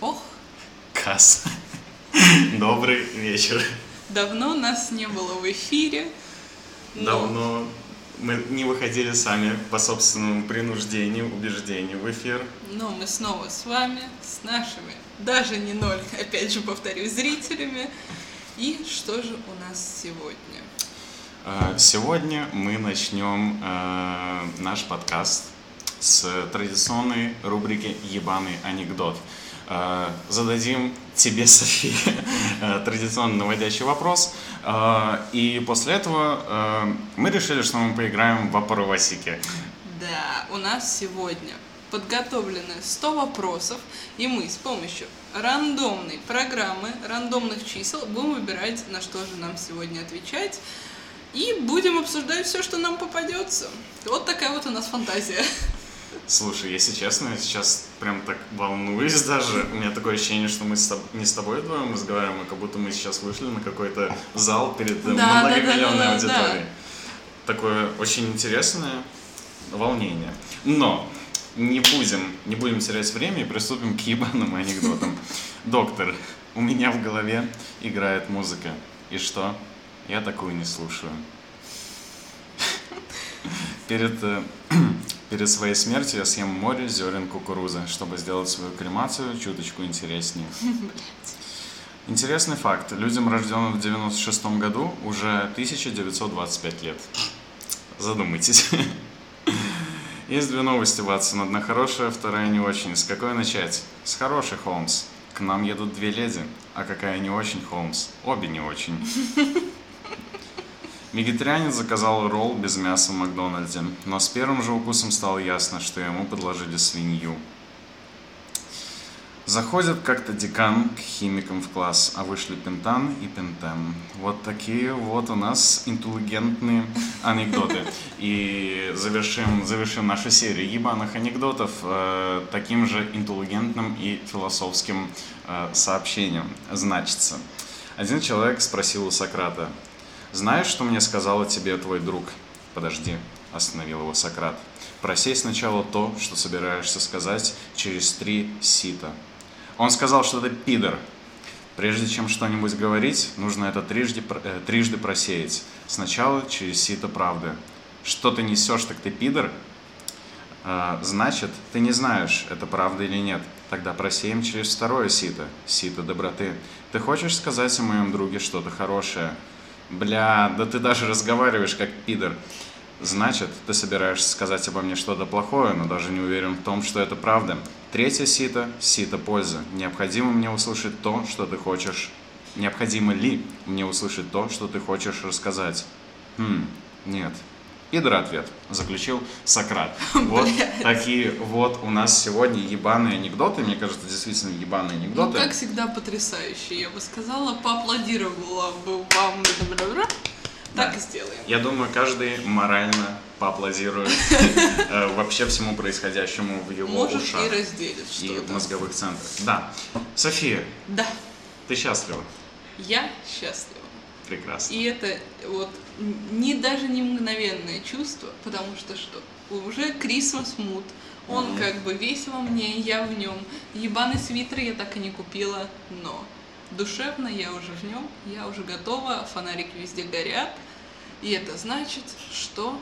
Ох, Кас. Добрый вечер. давно нас не было в эфире. но- Давно мы не выходили сами по собственному принуждению, убеждению в эфир. Но мы снова с вами, с нашими, даже не ноль, опять же повторю, зрителями. И что же у нас сегодня? Э, Сегодня мы начнем э, наш подкаст с традиционной рубрики «Ебаный анекдот». Э, Зададим тебе, София, э, традиционно наводящий вопрос. Э, И после этого э, мы решили, что мы поиграем в вопросики. Да, у нас сегодня подготовлены 100 вопросов, и мы с помощью рандомной программы, рандомных чисел будем выбирать, на что же нам сегодня отвечать. И будем обсуждать все, что нам попадется. Вот такая вот у нас фантазия. Слушай, если честно, я сейчас прям так волнуюсь даже. У меня такое ощущение, что мы с тоб- не с тобой вдвоем разговариваем, а как будто мы сейчас вышли на какой-то зал перед э, Да, многомиллионной да, да, да, аудиторией. Такое очень интересное волнение. Но не будем, не будем терять время и приступим к ебаным анекдотам. Доктор, у меня в голове играет музыка. И что? Я такую не слушаю. Перед, э, перед своей смертью я съем море зерен кукурузы, чтобы сделать свою кремацию чуточку интереснее. Интересный факт. Людям, рожденным в 96 году, уже 1925 лет. Задумайтесь. Есть две новости, Ватсон. Одна хорошая, вторая не очень. С какой начать? С хорошей, Холмс. К нам едут две леди. А какая не очень, Холмс? Обе не очень. Вегетарианец заказал ролл без мяса в Макдональде, но с первым же укусом стало ясно, что ему подложили свинью. Заходит как-то декан к химикам в класс, а вышли Пентан и Пентен. Вот такие вот у нас интеллигентные анекдоты. И завершим, завершим нашу серию ебаных анекдотов э, таким же интеллигентным и философским э, сообщением. Значится, один человек спросил у Сократа, «Знаешь, что мне сказал о тебе твой друг?» «Подожди», — остановил его Сократ. «Просей сначала то, что собираешься сказать через три сита». Он сказал, что ты пидор. Прежде чем что-нибудь говорить, нужно это трижды, э, трижды просеять. Сначала через сито правды. Что ты несешь, так ты пидор? А, значит, ты не знаешь, это правда или нет. Тогда просеем через второе сито, сито доброты. Ты хочешь сказать о моем друге что-то хорошее? Бля, да ты даже разговариваешь как пидор. Значит, ты собираешься сказать обо мне что-то плохое, но даже не уверен в том, что это правда. Третье сито – сито пользы. Необходимо мне услышать то, что ты хочешь. Необходимо ли мне услышать то, что ты хочешь рассказать? Хм, нет. Пидор ответ, заключил Сократ. Вот такие вот у нас сегодня ебаные анекдоты. Мне кажется, действительно ебаные Ну, анекдоты. как всегда, потрясающе, я бы сказала, поаплодировала бы вам. Так Да. и сделаем. Я думаю, каждый морально поаплодирует э, вообще всему происходящему в его Может, ушах и разделит и в мозговых центрах. Да. София, Да, ты счастлива? я счастлива. Прекрасно. И это вот не даже не мгновенное чувство, потому что что? Уже Крисмас мут. Он Мгм. как бы весь во мне, я в нем. Ебаный свитер я так и не купила, но душевно я уже в нем, я уже готова, фонарики везде горят. И это значит, что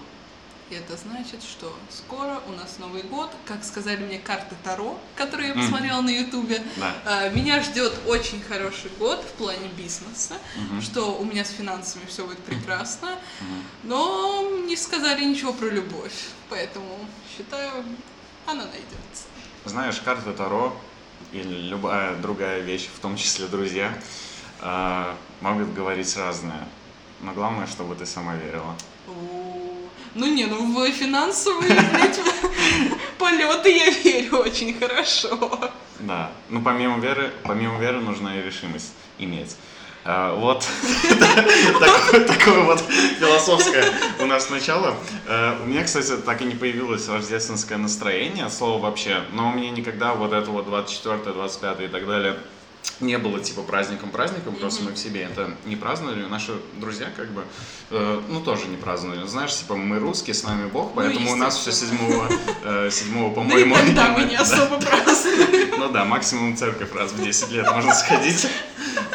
и это значит, что скоро у нас Новый год, как сказали мне карты Таро, которые я посмотрела на Ютубе. Да. А, Меня ждет очень хороший год в плане бизнеса, Мгм. что у меня с финансами все будет прекрасно, Мгм. но не сказали ничего про любовь, поэтому считаю, она найдется. Знаешь, карта Таро или любая другая вещь, в том числе друзья, э, могут говорить разное. Но главное, чтобы ты сама верила. О, Ну не, ну в финансовые блядь, полеты я верю очень хорошо. Да. Ну, помимо веры, помимо веры нужна и решимость иметь. А, Вот такое, вот философское у нас начало. Э, У меня, кстати, так и не появилось рождественское настроение от слова вообще, но у меня никогда вот это вот 24, 25 и так далее не было типа праздником-праздником, просто мы в себе это не праздновали, наши друзья как бы, э, ну тоже не праздновали. Знаешь, типа мы русские, с нами Бог, поэтому у нас все седьмого, э, седьмого, Да и по-моему, тогда мы не особо праздновали. Ну да, максимум церковь раз в 10 лет можно сходить,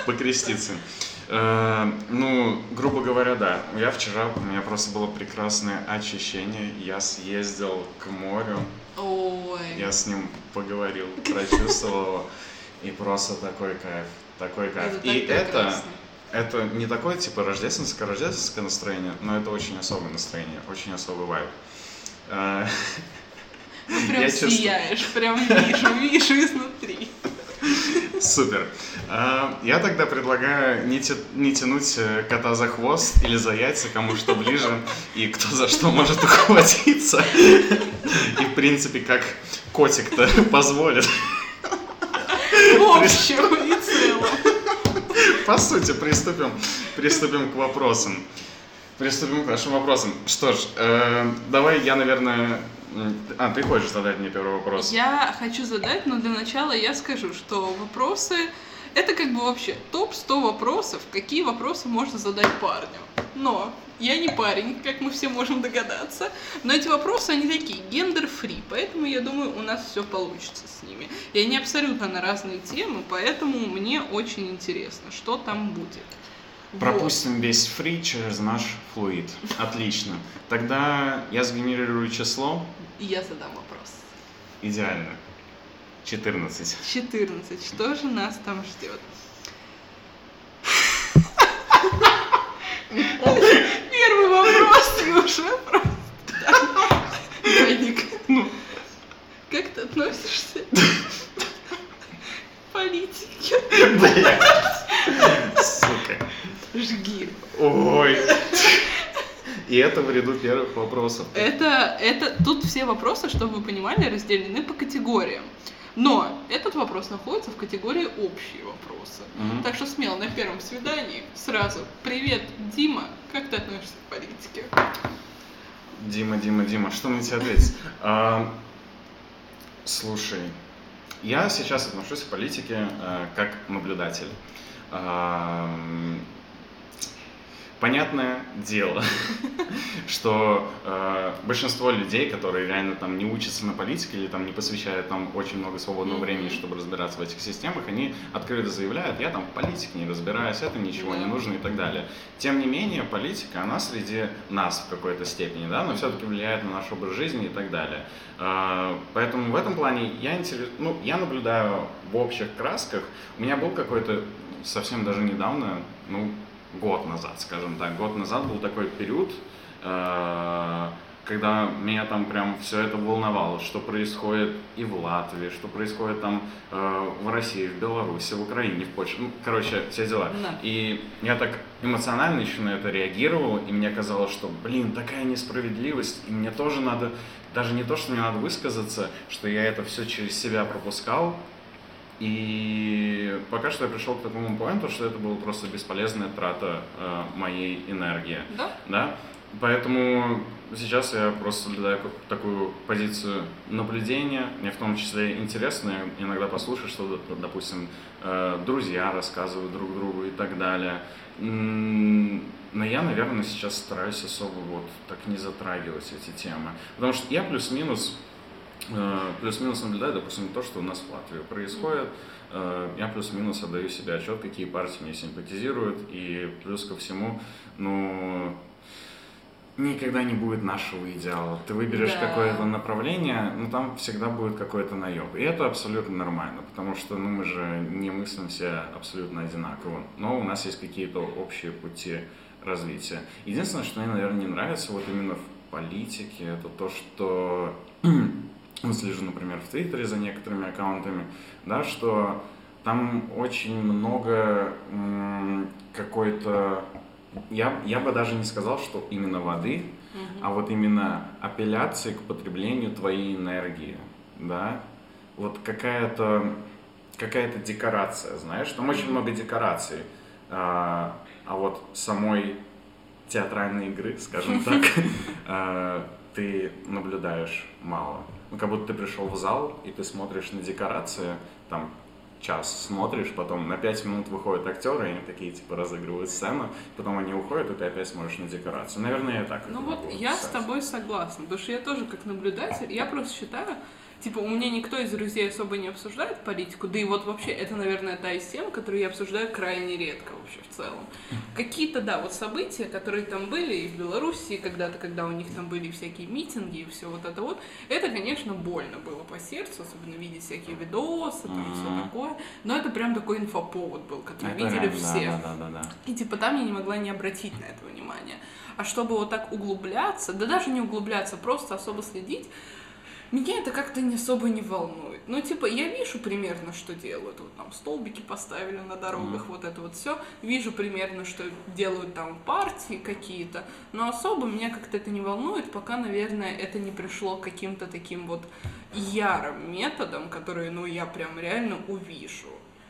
покреститься. Э, ну, грубо говоря, да. Я вчера, у меня просто было прекрасное очищение. Я съездил к морю. Ой. Я с ним поговорил, прочувствовал его. И просто такой кайф. Такой кайф. Это И это, прекрасно. это не такое типа рождественское, рождественское настроение, но это очень особое настроение, очень особый вайб. Э, Ну, прям я чувствую- сияешь, прям вижу, вижу изнутри. Супер. А, Я тогда предлагаю не, те- не тянуть э, кота за хвост или за яйца, кому что ближе, и кто за что может ухватиться. И, в принципе, как котик-то позволит. В общем и целом. По сути, приступим, приступим к вопросам. Приступим к нашим вопросам. Что ж, э, давай я, наверное... А, ты хочешь задать мне первый вопрос? Я хочу задать, но для начала я скажу, что вопросы это как бы вообще топ-100 вопросов, какие вопросы можно задать парню. Но я не парень, как мы все можем догадаться, но эти вопросы, они такие гендер-фри, поэтому я думаю, у нас все получится с ними. И они абсолютно на разные темы, поэтому мне очень интересно, что там будет. Вот. Пропустим весь фри через наш флуид. Отлично. Тогда я сгенерирую число. И я задам вопрос. Идеально. 14. 14. Что же нас там ждет? Первый вопрос уже просто. Даник, Ну, как ты относишься к политике? блядь. Сука. Жги. Ой. И это в ряду первых вопросов. Это, это, тут все вопросы, чтобы вы понимали, разделены по категориям. Но этот вопрос находится в категории общие вопросы. Мгм. Так что смело на первом свидании сразу «Привет, Дима, как ты относишься к политике?» Дима, Дима, Дима, что мне тебе ответить? А, слушай, я сейчас отношусь к политике э, как наблюдатель. Понятное дело, что э, большинство людей, которые реально там не учатся на политике или там не посвящают там очень много свободного времени, чтобы разбираться в этих системах, они открыто заявляют, я там в политике не разбираюсь, это ничего не нужно и так далее. Тем не менее, политика, она среди нас в какой-то степени, да, но все-таки влияет на наш образ жизни и так далее. А, Поэтому в этом плане я, интерес... ну, я наблюдаю в общих красках. У меня был какой-то совсем даже недавно, ну, год назад, скажем так, год назад был такой период, э, когда меня там прям все это волновало, что происходит и в Латвии, что происходит там э, в России, в Беларуси, в Украине, в Польше, ну, короче, все дела. Да. И я так эмоционально еще на это реагировал, и мне казалось, что, блин, такая несправедливость, и мне тоже надо, даже не то, что мне надо высказаться, что я это все через себя пропускал, и пока что я пришел к такому поинту, что это была просто бесполезная трата э, моей энергии. Да? Да? Поэтому сейчас я просто соблюдаю такую позицию наблюдения. Мне в том числе интересно иногда послушать, что, допустим, э, друзья рассказывают друг другу и так далее. Но я, наверное, сейчас стараюсь особо вот так не затрагивать эти темы. Потому что я плюс-минус плюс-минус наблюдаю, допустим, то, что у нас в Латвии происходит. Э, Я плюс-минус отдаю себе отчет, какие партии мне симпатизируют. И плюс ко всему, ну, никогда не будет нашего идеала. Ты выберешь Да. какое-то направление, но там всегда будет какой-то наеб. И это абсолютно нормально, потому что ну, мы же не мыслим все абсолютно одинаково. Но у нас есть какие-то общие пути развития. Единственное, что мне, наверное, не нравится вот именно в политике, это то, что ну, слежу, например, в Твиттере за некоторыми аккаунтами, да, что там очень много какой-то я, я бы даже не сказал, что именно воды, а вот именно апелляции к потреблению твоей энергии, да, вот какая-то какая-то декорация, знаешь, там очень много декораций, а, а вот самой театральной игры, скажем так, а, ты наблюдаешь мало. Ну, как будто ты пришел в зал, и ты смотришь на декорации, там, час смотришь, потом на пять минут выходят актеры, и они такие, типа, разыгрывают сцену, потом они уходят, и ты опять смотришь на декорацию. Наверное, я так Ну вот я с описать. тобой согласна, потому что я тоже как наблюдатель, я просто считаю, Типа, у меня никто из друзей особо не обсуждает политику, да и вот вообще это, наверное, та из тем, которую я обсуждаю крайне редко вообще в целом. Какие-то, да, вот события, которые там были и в Беларуси когда-то, когда у них там были всякие митинги и все вот это вот, это, конечно, больно было по сердцу, особенно видеть всякие видосы, там Мгм. все такое, но это прям такой инфоповод был, который Это видели реально, все. Да, да, да, да. И типа там я не могла не обратить на это внимание. А чтобы вот так углубляться, да даже не углубляться, просто особо следить, меня это как-то не особо не волнует. Ну, типа, я вижу примерно, что делают. Вот там столбики поставили на дорогах, вот это вот все. Вижу примерно, что делают там партии какие-то. Но особо меня как-то это не волнует, пока, наверное, это не пришло каким-то таким вот ярым методам, которые, ну, я прям реально увижу.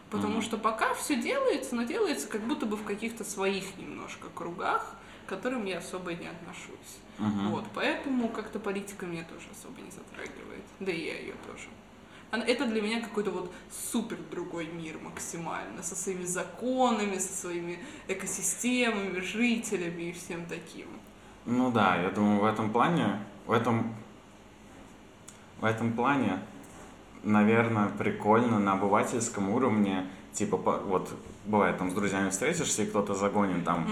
Потому Мгм. что пока все делается, но делается как будто бы в каких-то своих немножко кругах, к которым я особо не отношусь. Мгм. Вот, поэтому как-то политика меня тоже особо не затрагивает. Да и я ее тоже. Она- Это для меня какой-то вот супер другой мир максимально, со своими законами, со своими экосистемами, жителями и всем таким. Ну да, я думаю, в этом плане, в этом, в этом плане, наверное, прикольно на обывательском уровне, типа, вот, бывает, там с друзьями встретишься, и кто-то загонит там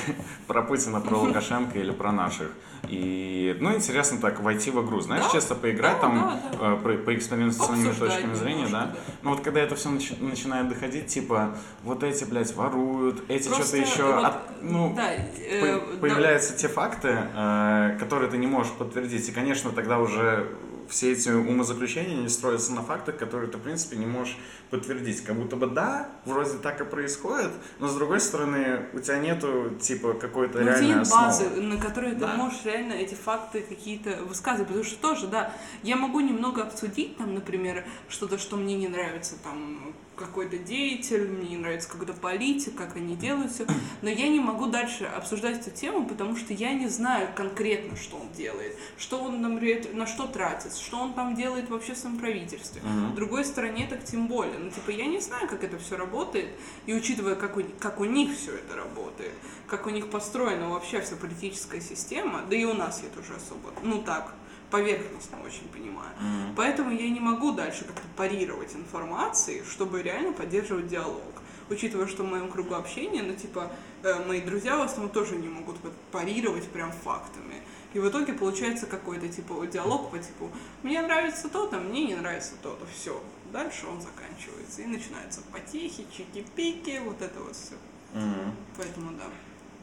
про Путина, про Лукашенко или про наших. И, ну, интересно так войти в игру, знаешь, Да, чисто поиграть да, там, да, э, про- поэкспериментировать с своими точками зрения, да. немножко, Ну вот когда это все начинает доходить, типа, вот эти, блядь, воруют, эти что-то еще, вот, от- ну, да, э, по- да, появляются те факты, э, которые ты не можешь подтвердить. И, конечно, тогда уже все эти умозаключения не строятся на фактах, которые ты, в принципе, не можешь подтвердить. Как будто бы да, вроде так и происходит, но, с другой стороны, у тебя нету, типа, какой-то Ну, реальной нет основы. базы, на которой Да. ты можешь реально эти факты какие-то высказывать. Потому что тоже, да, я могу немного обсудить, там, например, что-то, что мне не нравится, там, какой-то деятель, мне не нравится какой-то политик, как они делают все, но я не могу дальше обсуждать эту тему, потому что я не знаю конкретно, что он делает, что он, например, на что тратится, что он там делает вообще в своем правительстве. Мгм. В другой стороне так тем более. Ну, типа, я не знаю, как это все работает, и учитывая, как у, как у них все это работает, как у них построена вообще вся политическая система, да и у нас я тоже особо, ну так, поверхностно очень понимаю. Мгм. Поэтому я не могу дальше как-то парировать информацией, чтобы реально поддерживать диалог. Учитывая, что в моем кругу общения, ну, типа, э, мои друзья в основном тоже не могут парировать прям фактами. И в итоге получается какой-то, типа, диалог по типу «мне нравится то-то, мне не нравится то-то». Все. Дальше он заканчивается. И начинаются потехи, чики-пики, вот это вот все. Мгм. Поэтому да.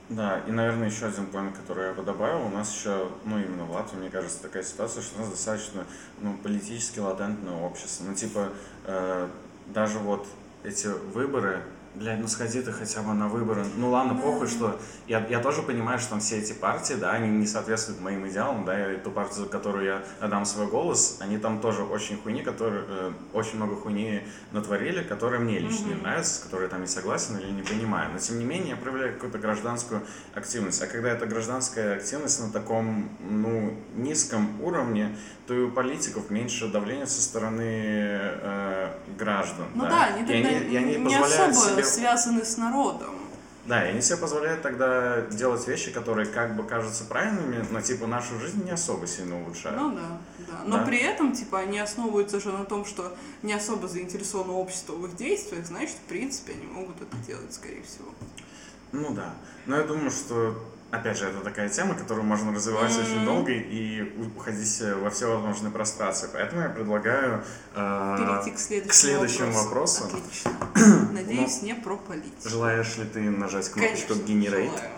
Да, и, наверное, еще один поинт, который я бы добавил, у нас еще, ну, именно в Латвии, мне кажется, такая ситуация, что у нас достаточно, ну, политически латентное общество. Ну, типа, э, даже вот эти выборы, блядь, ну сходи ты хотя бы на выборы. Ну ладно, похуй, что я, я тоже понимаю, что там все эти партии, да, они не соответствуют моим идеалам, да, и ту партию, за которую я отдам свой голос, они там тоже очень хуйни, которые, э, очень много хуйни натворили, которые мне лично не Мгм. нравятся, с которой я там не согласен или не понимаю. Но тем не менее я проявляю какую-то гражданскую активность. А когда эта гражданская активность на таком, ну, низком уровне, то и у политиков меньше давления со стороны э, граждан. Ну да, да, они И тогда и они не особо себе связаны с народом. да, и они себе позволяют тогда делать вещи, которые как бы кажутся правильными, но типа нашу жизнь не особо сильно улучшают. Ну да, да. Но Да. при этом, типа, они основываются же на том, что не особо заинтересовано общество в их действиях, значит, в принципе, они могут это делать, скорее всего. Ну да. Но я думаю, что, опять же, это такая тема, которую можно развивать Мгм. очень долго и уходить во все возможные прострации. Поэтому я предлагаю э, Перейти к следующему, к следующему вопросу. Отлично. Надеюсь, не про политику. Желаешь ли ты нажать кнопочку Конечно, Generate? желаю.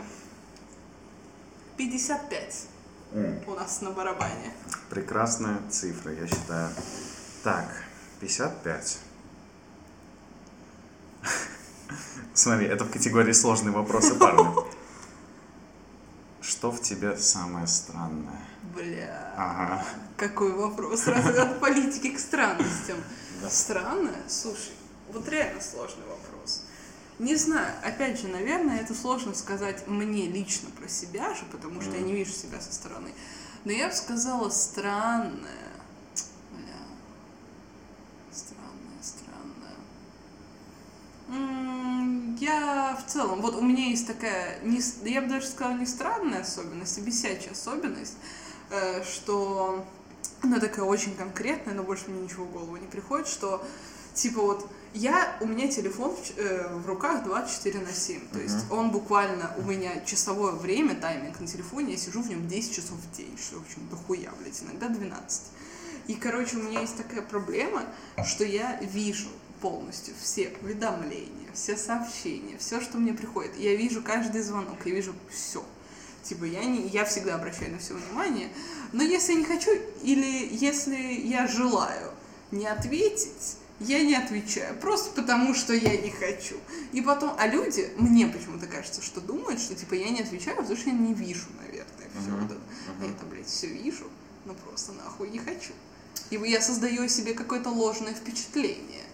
55 М, у нас на барабане. прекрасная цифра, я считаю. Так, 55. Смотри, это в категории сложные вопросы, парни. Что в тебе самое странное? Бля, Ага. какой вопрос. Сразу от политики к странностям. Да. Странное? Слушай, вот реально сложный вопрос. Не знаю, опять же, наверное, это сложно сказать мне лично про себя же, потому что я не вижу себя со стороны. Но я бы сказала странное. Бля. Странное, странное. М, Я в целом, вот у меня есть такая, не я бы даже сказала, не странная особенность, а бесячая особенность, э, что она такая очень конкретная, но больше мне ничего в голову не приходит, что типа вот я, у меня телефон в, э, в руках 24 на 7, то есть он буквально, у меня часовое время, тайминг на телефоне, я сижу в нем 10 часов в день, что, в общем, дохуя, блядь, иногда 12. И, короче, у меня есть такая проблема, что я вижу полностью все уведомления, все сообщения, все, что мне приходит. Я вижу каждый звонок, я вижу все. Типа, я, не, я всегда обращаю на все внимание, но если я не хочу, или если я желаю не ответить, я не отвечаю, просто потому что я не хочу. И потом, а люди, мне почему-то кажется, что думают, что типа я не отвечаю, потому что я не вижу, наверное, все Мгм, вот это. А мгм. я-то, блядь, все вижу, но просто нахуй не хочу. И я создаю себе какое-то ложное впечатление.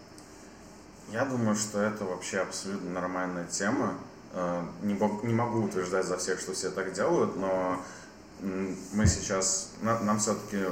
Я думаю, что это вообще абсолютно нормальная тема. Э, Не, не могу утверждать за всех, что все так делают, но мы сейчас, на- нам все-таки,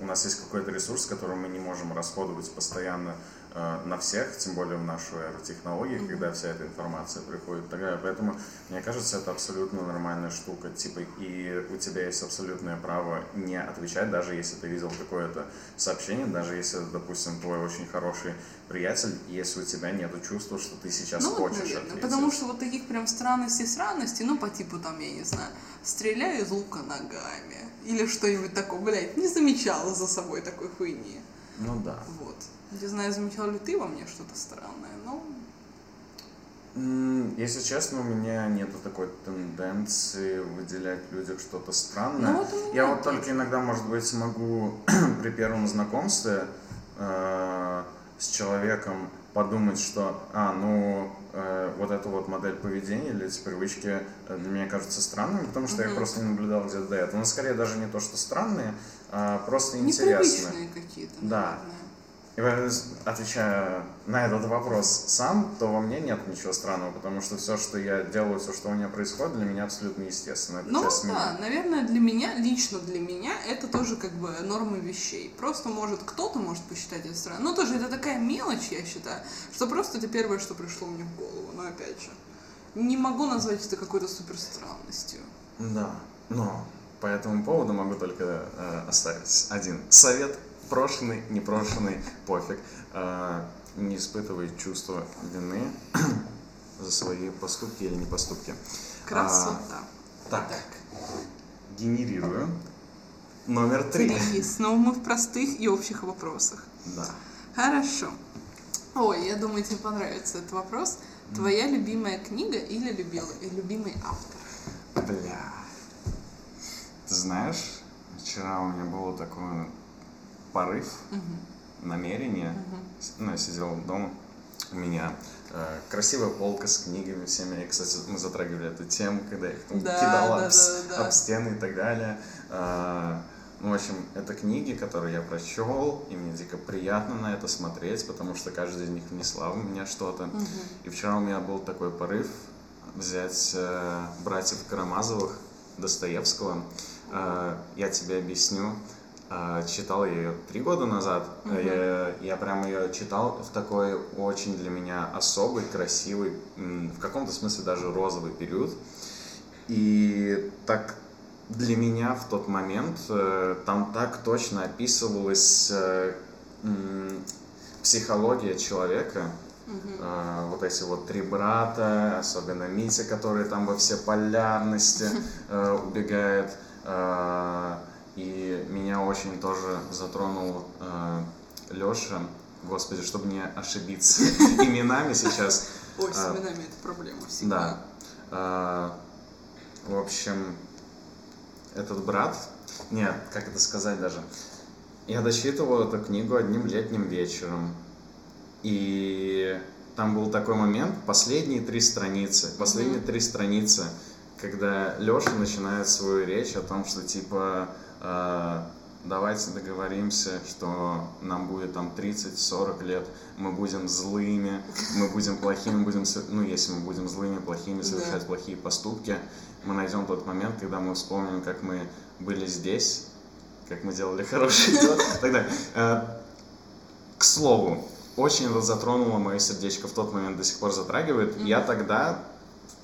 у нас есть какой-то ресурс, который мы не можем расходовать постоянно на всех, тем более в нашу эру технологий, когда вся эта информация приходит и так далее. Поэтому, мне кажется, это абсолютно нормальная штука. Типа, и у тебя есть абсолютное право не отвечать, даже если ты видел какое-то сообщение, даже если, допустим, твой очень хороший приятель, если у тебя нет чувства, что ты сейчас ну, вот, хочешь наверное, ответить. потому что вот таких прям странностей сраностей, ну, по типу там, я не знаю, стреляю из лука ногами. Или что-нибудь такое, блядь, не замечала за собой такой хуйни. Ну да. Вот. Не знаю, замечал ли ты во мне что-то странное, но... Если честно, у меня нету такой тенденции выделять в людях что-то странное. Ну, вот у меня Я вот только иногда, может быть, могу при первом знакомстве э, с человеком подумать, что, а, ну, э, вот эта вот модель поведения или эти привычки э, для меня кажутся странными, потому что я их Мгм. просто не наблюдал где-то до этого. Но скорее даже не то, что странные, а просто интересные. Непривычные какие-то, Да. наверное. И отвечая на этот вопрос сам, то во мне нет ничего странного, потому что все, что я делаю, все, что у меня происходит, для меня абсолютно естественно. Это Ну часть да, меня. наверное, для меня, лично для меня, это тоже как бы нормы вещей. Просто может кто-то может посчитать это странным. Но тоже это такая мелочь, я считаю, что просто это первое, что пришло мне в голову. Но опять же, не могу назвать это какой-то супер странностью. Да, но по этому поводу могу только э, оставить один совет. Прошенный, непрошенный, пофиг. Э, не испытывай чувство вины за свои поступки или не поступки. Красота. Так, генерирую. Номер три. Три. Снова мы в простых и общих вопросах. Да. Хорошо. Ой, я думаю, тебе понравится этот вопрос. Твоя любимая книга или любил- любимый автор? Бля. Ты знаешь, вчера у меня был такой порыв, намерение. С- Ну, я сидел дома, у меня э, красивая полка с книгами всеми. И, кстати, мы затрагивали эту тему, когда я их там Да, кидал да, об, да, да. об стены и так далее. Э, ну, в общем, это книги, которые я прочел, и мне дико приятно на это смотреть, потому что каждая из них внесла в меня что-то. И вчера у меня был такой порыв взять э, братьев Карамазовых Достоевского. Э, я тебе объясню. Э, читал ее три года назад. Э, Я, я прям ее читал в такой очень для меня особый, красивый, в каком-то смысле даже розовый период. И так для меня в тот момент э, там так точно описывалась э, психология человека, Э, вот эти вот три брата, особенно Митя, который там во все полярности э, убегает. Э, и меня очень тоже затронул Леша. Господи, чтобы не ошибиться именами сейчас. Ой, с А, именами это проблема всегда. Да. Э, В общем, этот брат, нет, как это сказать даже, я дочитывал эту книгу одним летним вечером, и там был такой момент, последние три страницы, последние три страницы, когда Леша начинает свою речь о том, что типа э, давайте договоримся, что нам будет там 30-40 лет, мы будем злыми, мы будем плохими, будем, ну если мы будем злыми, плохими, совершать плохие поступки, мы найдем тот момент, когда мы вспомним, как мы были здесь, как мы делали хорошие дела далее. Э, К слову, очень это затронуло мое сердечко в тот момент, до сих пор затрагивает. Я тогда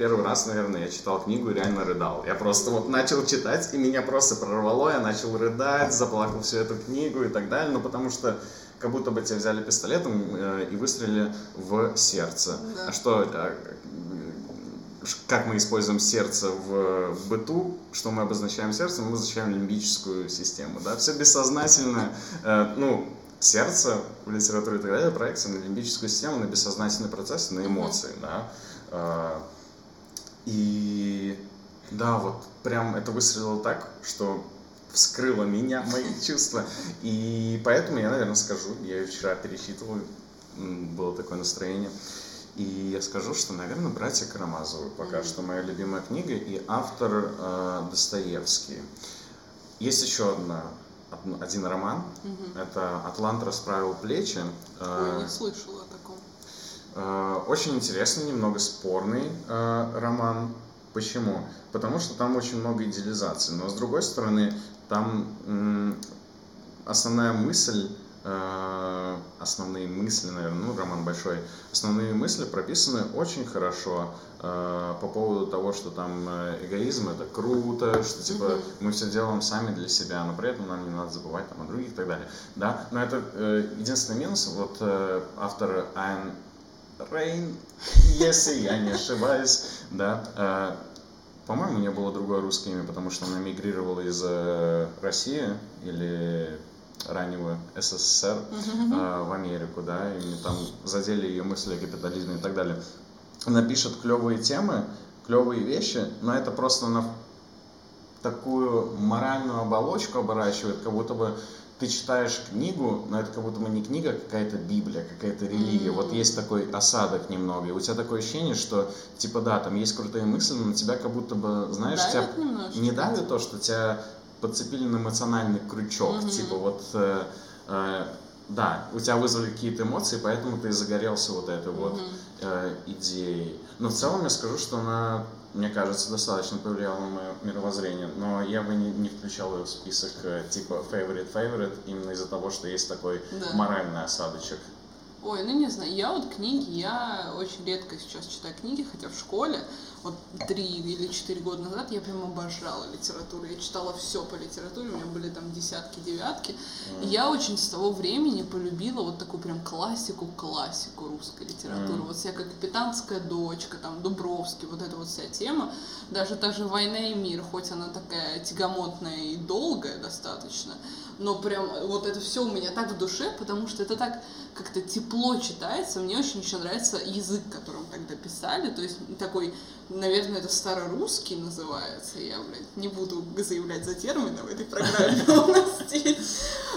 первый раз, наверное, я читал книгу и реально рыдал. Я просто вот начал читать, и меня просто прорвало, я начал рыдать, заплакал всю эту книгу и так далее, ну потому что как будто бы тебя взяли пистолетом э, и выстрелили в сердце. Да. А что, а, как мы используем сердце в, в быту, что мы обозначаем сердцем, мы обозначаем лимбическую систему, да, все бессознательно, э, ну, сердце в литературе и так далее, проекция на лимбическую систему, на бессознательные процессы, на эмоции, да, э, и да, вот прям это выстрелило так, что вскрыло меня, мои чувства. И поэтому я, наверное, скажу, я ее вчера перечитывал, было такое настроение. И я скажу, что, наверное, «Братья Карамазовы» пока mm-hmm. что моя любимая книга, и автор э, Достоевский. Есть еще одна, один роман, mm-hmm. это «Атлант расправил плечи». Ой, не слышала. Э, очень интересный, немного спорный э, роман. Почему? Потому что там очень много идеализации. Но с другой стороны, там основная мысль, э, основные мысли, наверное, ну, роман большой, основные мысли прописаны очень хорошо э, по поводу того, что там э, эгоизм это круто, что типа mm-hmm. мы все делаем сами для себя, но при этом нам не надо забывать там о других и так далее. Да, но это единственный минус. Вот автор Айн Рейн, если я не ошибаюсь, да, по-моему, у нее было другое русское имя, потому что она мигрировала из э, России или раннего СССР э, в Америку, да, и там задели ее мысли о капитализме и так далее. Она пишет клевые темы, клевые вещи, но это просто на такую моральную оболочку оборачивает, как будто бы ты читаешь книгу, но это как будто бы не книга, а какая-то Библия, какая-то религия. Mm-hmm. Вот есть такой осадок немного. И у тебя такое ощущение, что, типа, да, там есть крутые мысли, но на тебя как будто бы, знаешь, давит тебя немножко. не давит то, что тебя подцепили на эмоциональный крючок. Mm-hmm. Типа, вот, э, э, да, у тебя вызвали какие-то эмоции, поэтому ты загорелся вот этой mm-hmm. вот э, идеей. Но в целом я скажу, что она мне кажется, достаточно повлияло на мое мировоззрение, но я бы не, не включал ее в список э, типа favorite favorite именно из-за того, что есть такой да. моральный осадочек. Ой, ну не знаю, я вот книги, я очень редко сейчас читаю книги, хотя в школе, вот три или четыре года назад я прям обожала литературу, я читала все по литературе, у меня были там десятки, девятки, mm. и я очень с того времени полюбила вот такую прям классику, классику русской литературы, mm. вот всякая «Капитанская дочка», там Дубровский, вот эта вот вся тема, даже та же «Война и мир», хоть она такая тягомотная и долгая достаточно, но прям вот это все у меня так в душе, потому что это так как-то тепло читается. Мне очень еще нравится язык, которым тогда писали, то есть такой, наверное, это старорусский называется. Я, блядь, не буду заявлять за термины в этой программе у нас.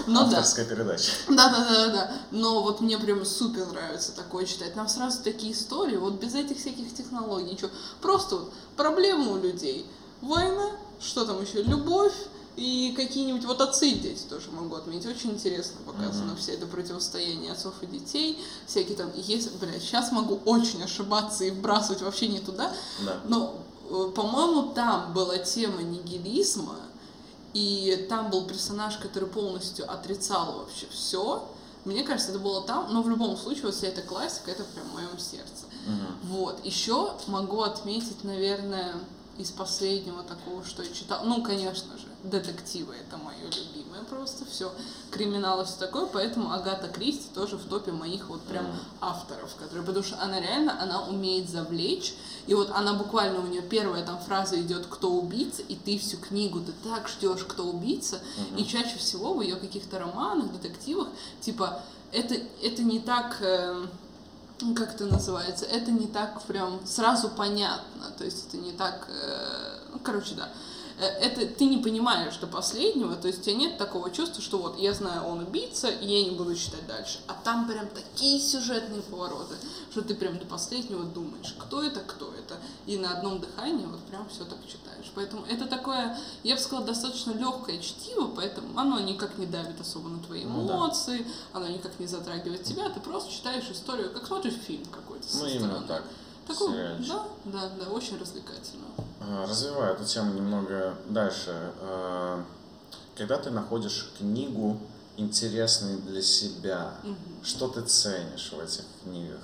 Но Авторская да. передача. Да, да, да, да. Но вот мне прям супер нравится такое читать. Нам сразу такие истории, вот без этих всяких технологий, ничего. Просто вот проблемы у людей. Война, что там еще, любовь, и какие-нибудь вот отцы и дети тоже могу отметить. Очень интересно показано mm-hmm. все это противостояние отцов и детей. Всякие там, есть, блядь, сейчас могу очень ошибаться и вбрасывать вообще не туда. Да. Но, э, по-моему, там была тема нигилизма, и там был персонаж, который полностью отрицал вообще все. Мне кажется, это было там, но в любом случае, вот вся эта классика, это прям в моем сердце. Mm-hmm. Вот. Еще могу отметить, наверное, из последнего такого, что я читала. Ну, конечно же, детективы это мое любимое просто все. Криминал и все такое, поэтому Агата Кристи тоже в топе моих вот прям авторов, которые, потому что она реально, она умеет завлечь. И вот она буквально, у нее первая там фраза идет «Кто убийца?» и ты всю книгу, ты так ждешь, кто убийца. Mm-hmm. И чаще всего в ее каких-то романах, детективах, типа, это, это не так... Э, как это называется, это не так прям сразу понятно, то есть это не так, э, ну, короче, да, это ты не понимаешь до последнего, то есть у тебя нет такого чувства, что вот я знаю, он убийца, и я не буду читать дальше. А там прям такие сюжетные повороты, что ты прям до последнего думаешь, кто это, кто это. И на одном дыхании вот прям все так читаешь. Поэтому это такое, я бы сказала, достаточно легкое чтиво, поэтому оно никак не давит особо на твои эмоции, ну, да. оно никак не затрагивает тебя, ты просто читаешь историю, как смотришь фильм какой-то. Ну, именно так. Такой, да, да, да, очень развлекательно. А, развивая эту тему немного дальше, а, когда ты находишь книгу интересной для себя, угу. что ты ценишь в этих книгах?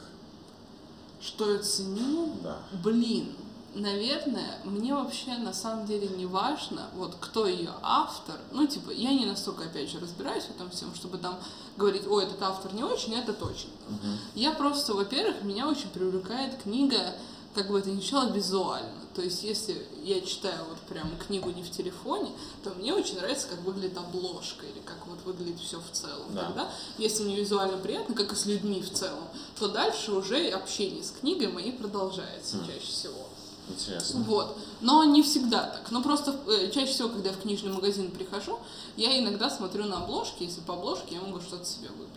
Что я ценю? Да. Блин, Наверное, мне вообще на самом деле не важно, вот кто ее автор. Ну, типа, я не настолько, опять же, разбираюсь в этом всем, чтобы там говорить, ой, этот автор не очень, этот очень. Мгм. Я просто, во-первых, меня очень привлекает книга, как бы это ни звучало, визуально. То есть, если я читаю вот прям книгу не в телефоне, то мне очень нравится, как выглядит обложка или как вот выглядит все в целом. Да. Тогда, если мне визуально приятно, как и с людьми в целом, то дальше уже общение с книгой моей продолжается Мгм. чаще всего. Интересно. Вот. Но не всегда так. Но просто э, чаще всего, когда я в книжный магазин прихожу, я иногда смотрю на обложки. Если по обложке, я могу что-то себе выбрать.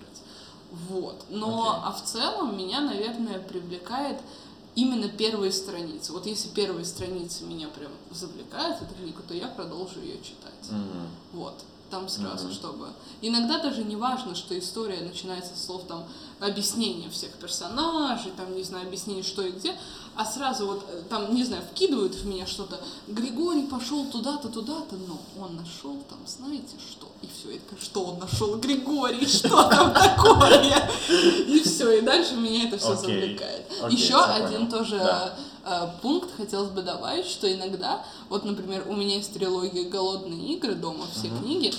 Вот. Но, Окей. а в целом меня, наверное, привлекает именно первые страницы. Вот если первые страницы меня прям завлекают, эту книгу, то я продолжу ее читать. Мгм. Вот. Там сразу, Мгм. чтобы... Иногда даже не важно, что история начинается с слов там объяснения всех персонажей, там, не знаю, объяснения, что и где, а сразу вот э, там, не знаю, вкидывают в меня что-то. Григорий пошел туда-то, туда-то, но он нашел там, знаете что? И все, я такая, что он нашел? Григорий, что там такое? И все, и дальше меня это все завлекает. Еще один тоже э, пункт хотелось бы добавить, что иногда, вот, например, у меня есть трилогия «Голодные игры» дома, все книги,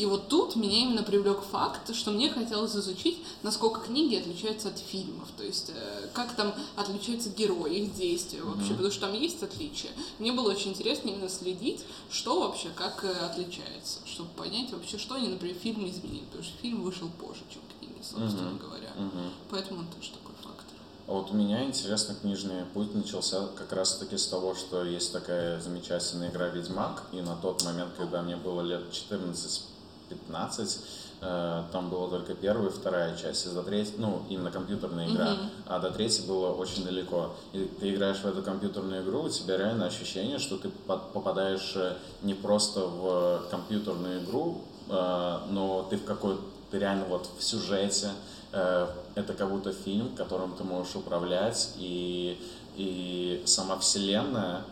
и вот тут меня именно привлек факт, что мне хотелось изучить, насколько книги отличаются от фильмов, то есть э, как там отличаются герои, их действия вообще, mm-hmm. потому что там есть отличия. Мне было очень интересно именно следить, что вообще, как э, отличается, чтобы понять вообще, что они, например, в изменили, потому что фильм вышел позже, чем книги, собственно mm-hmm. говоря. Mm-hmm. Поэтому он тоже такой фактор. А вот у меня, интересно, книжный путь начался как раз-таки с того, что есть такая замечательная игра «Ведьмак», и на тот момент, когда мне было лет 14 15, э, там была только первая, вторая часть, и до третьей, ну, именно компьютерная игра, mm-hmm. а до третьей было очень далеко. И ты играешь в эту компьютерную игру, у тебя реально ощущение, что ты попадаешь э, не просто в компьютерную игру, э, но ты в какой-то, ты реально вот в сюжете, это как будто фильм, которым ты можешь управлять, и, и сама вселенная,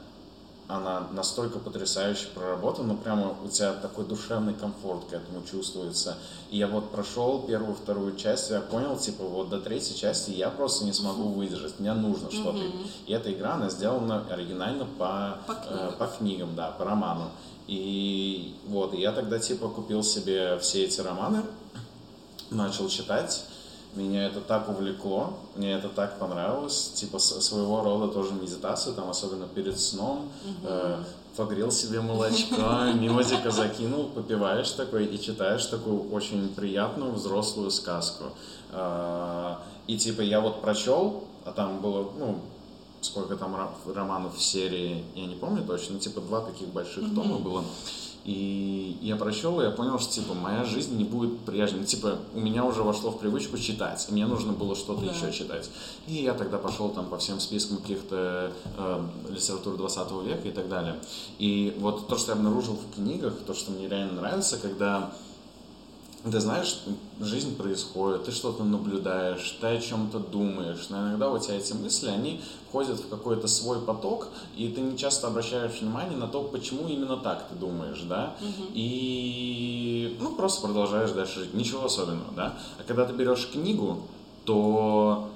она настолько потрясающе проработана, прямо у тебя такой душевный комфорт к этому чувствуется. И я вот прошел первую, вторую часть, я понял, типа, вот до третьей части я просто не смогу выдержать, мне нужно что-то. И эта игра, она сделана оригинально по, По э, книгам. по книгам, да, по роману. И вот, и я тогда типа купил себе все эти романы, начал читать. Меня это так увлекло, мне это так понравилось, типа своего рода тоже медитацию, там особенно перед сном, э, погрел себе молочка, мелодика закинул, попиваешь такой и читаешь такую очень приятную взрослую сказку. Э, И типа я вот прочел, а там было, ну, сколько там ро- романов в серии, я не помню точно, типа два таких больших тома было. И я прочел, и я понял, что типа моя жизнь не будет прежней. Ну, Типа у меня уже вошло в привычку читать, и мне нужно было что-то Да. еще читать. И я тогда пошел там по всем спискам каких-то э, литературы 20 века и так далее. И вот то, что я обнаружил в книгах, то, что мне реально нравится, когда ты знаешь, жизнь происходит, ты что-то наблюдаешь, ты о чем-то думаешь, но иногда у тебя эти мысли, они входят в какой-то свой поток, и ты не часто обращаешь внимание на то, почему именно так ты думаешь, да, и, ну, просто продолжаешь дальше жить, ничего особенного, да, а когда ты берешь книгу, то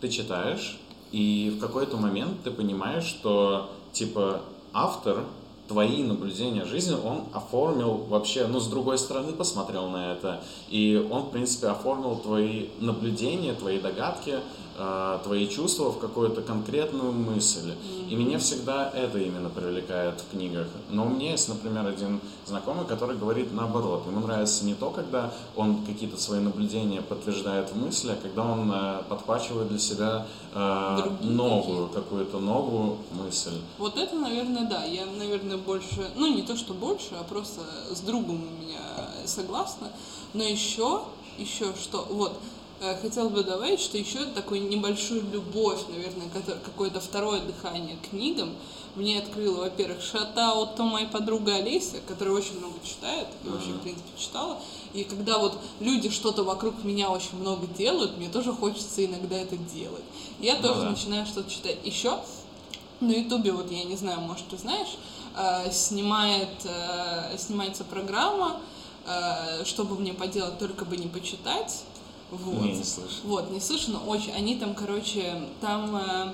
ты читаешь, и в какой-то момент ты понимаешь, что, типа, автор твои наблюдения жизни он оформил вообще, ну, с другой стороны посмотрел на это, и он, в принципе, оформил твои наблюдения, твои догадки, э, твои чувства в какую-то конкретную мысль. И меня всегда это именно привлекает в книгах. Но у меня есть, например, один знакомый, который говорит наоборот. Ему нравится не то, когда он какие-то свои наблюдения подтверждает в мысли, а когда он э, подхвачивает для себя э, Другие новую, какую-то новую мысль. Вот это, наверное, да. Я, наверное, больше, ну не то, что больше, а просто с другом у меня согласна. Но еще, еще что, вот, э, хотела бы добавить, что еще такую небольшую любовь, наверное, какое-то второе дыхание к книгам мне открыла, во-первых, шатаут, то моя подруга Олеся, которая очень много читает, и вообще, в принципе, читала. И когда вот люди что-то вокруг меня очень много делают, мне тоже хочется иногда это делать. Я Ну тоже да. начинаю что-то читать. Еще на Ютубе, вот я не знаю, может, ты знаешь, э, снимает, э, снимается программа, чтобы мне поделать, только бы не почитать. Вот. Не, не слышал. Вот, не слышу, но очень. Они там, короче, там э,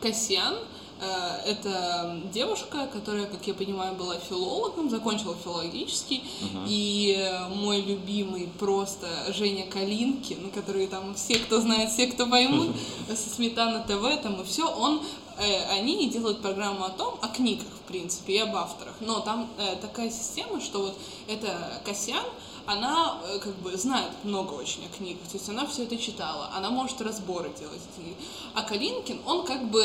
Касьян, Э, Это девушка, которая, как я понимаю, была филологом, закончила филологический, и э, мой любимый просто Женя Калинкин, который там все, кто знает, все, кто поймут, со Сметана ТВ там и все, он э, они делают программу о том, о книгах, в принципе, и об авторах. Но там такая система, что вот это Касьян, она э, как бы знает много очень о книгах, то есть она все это читала, она может разборы делать. А Калинкин, он как бы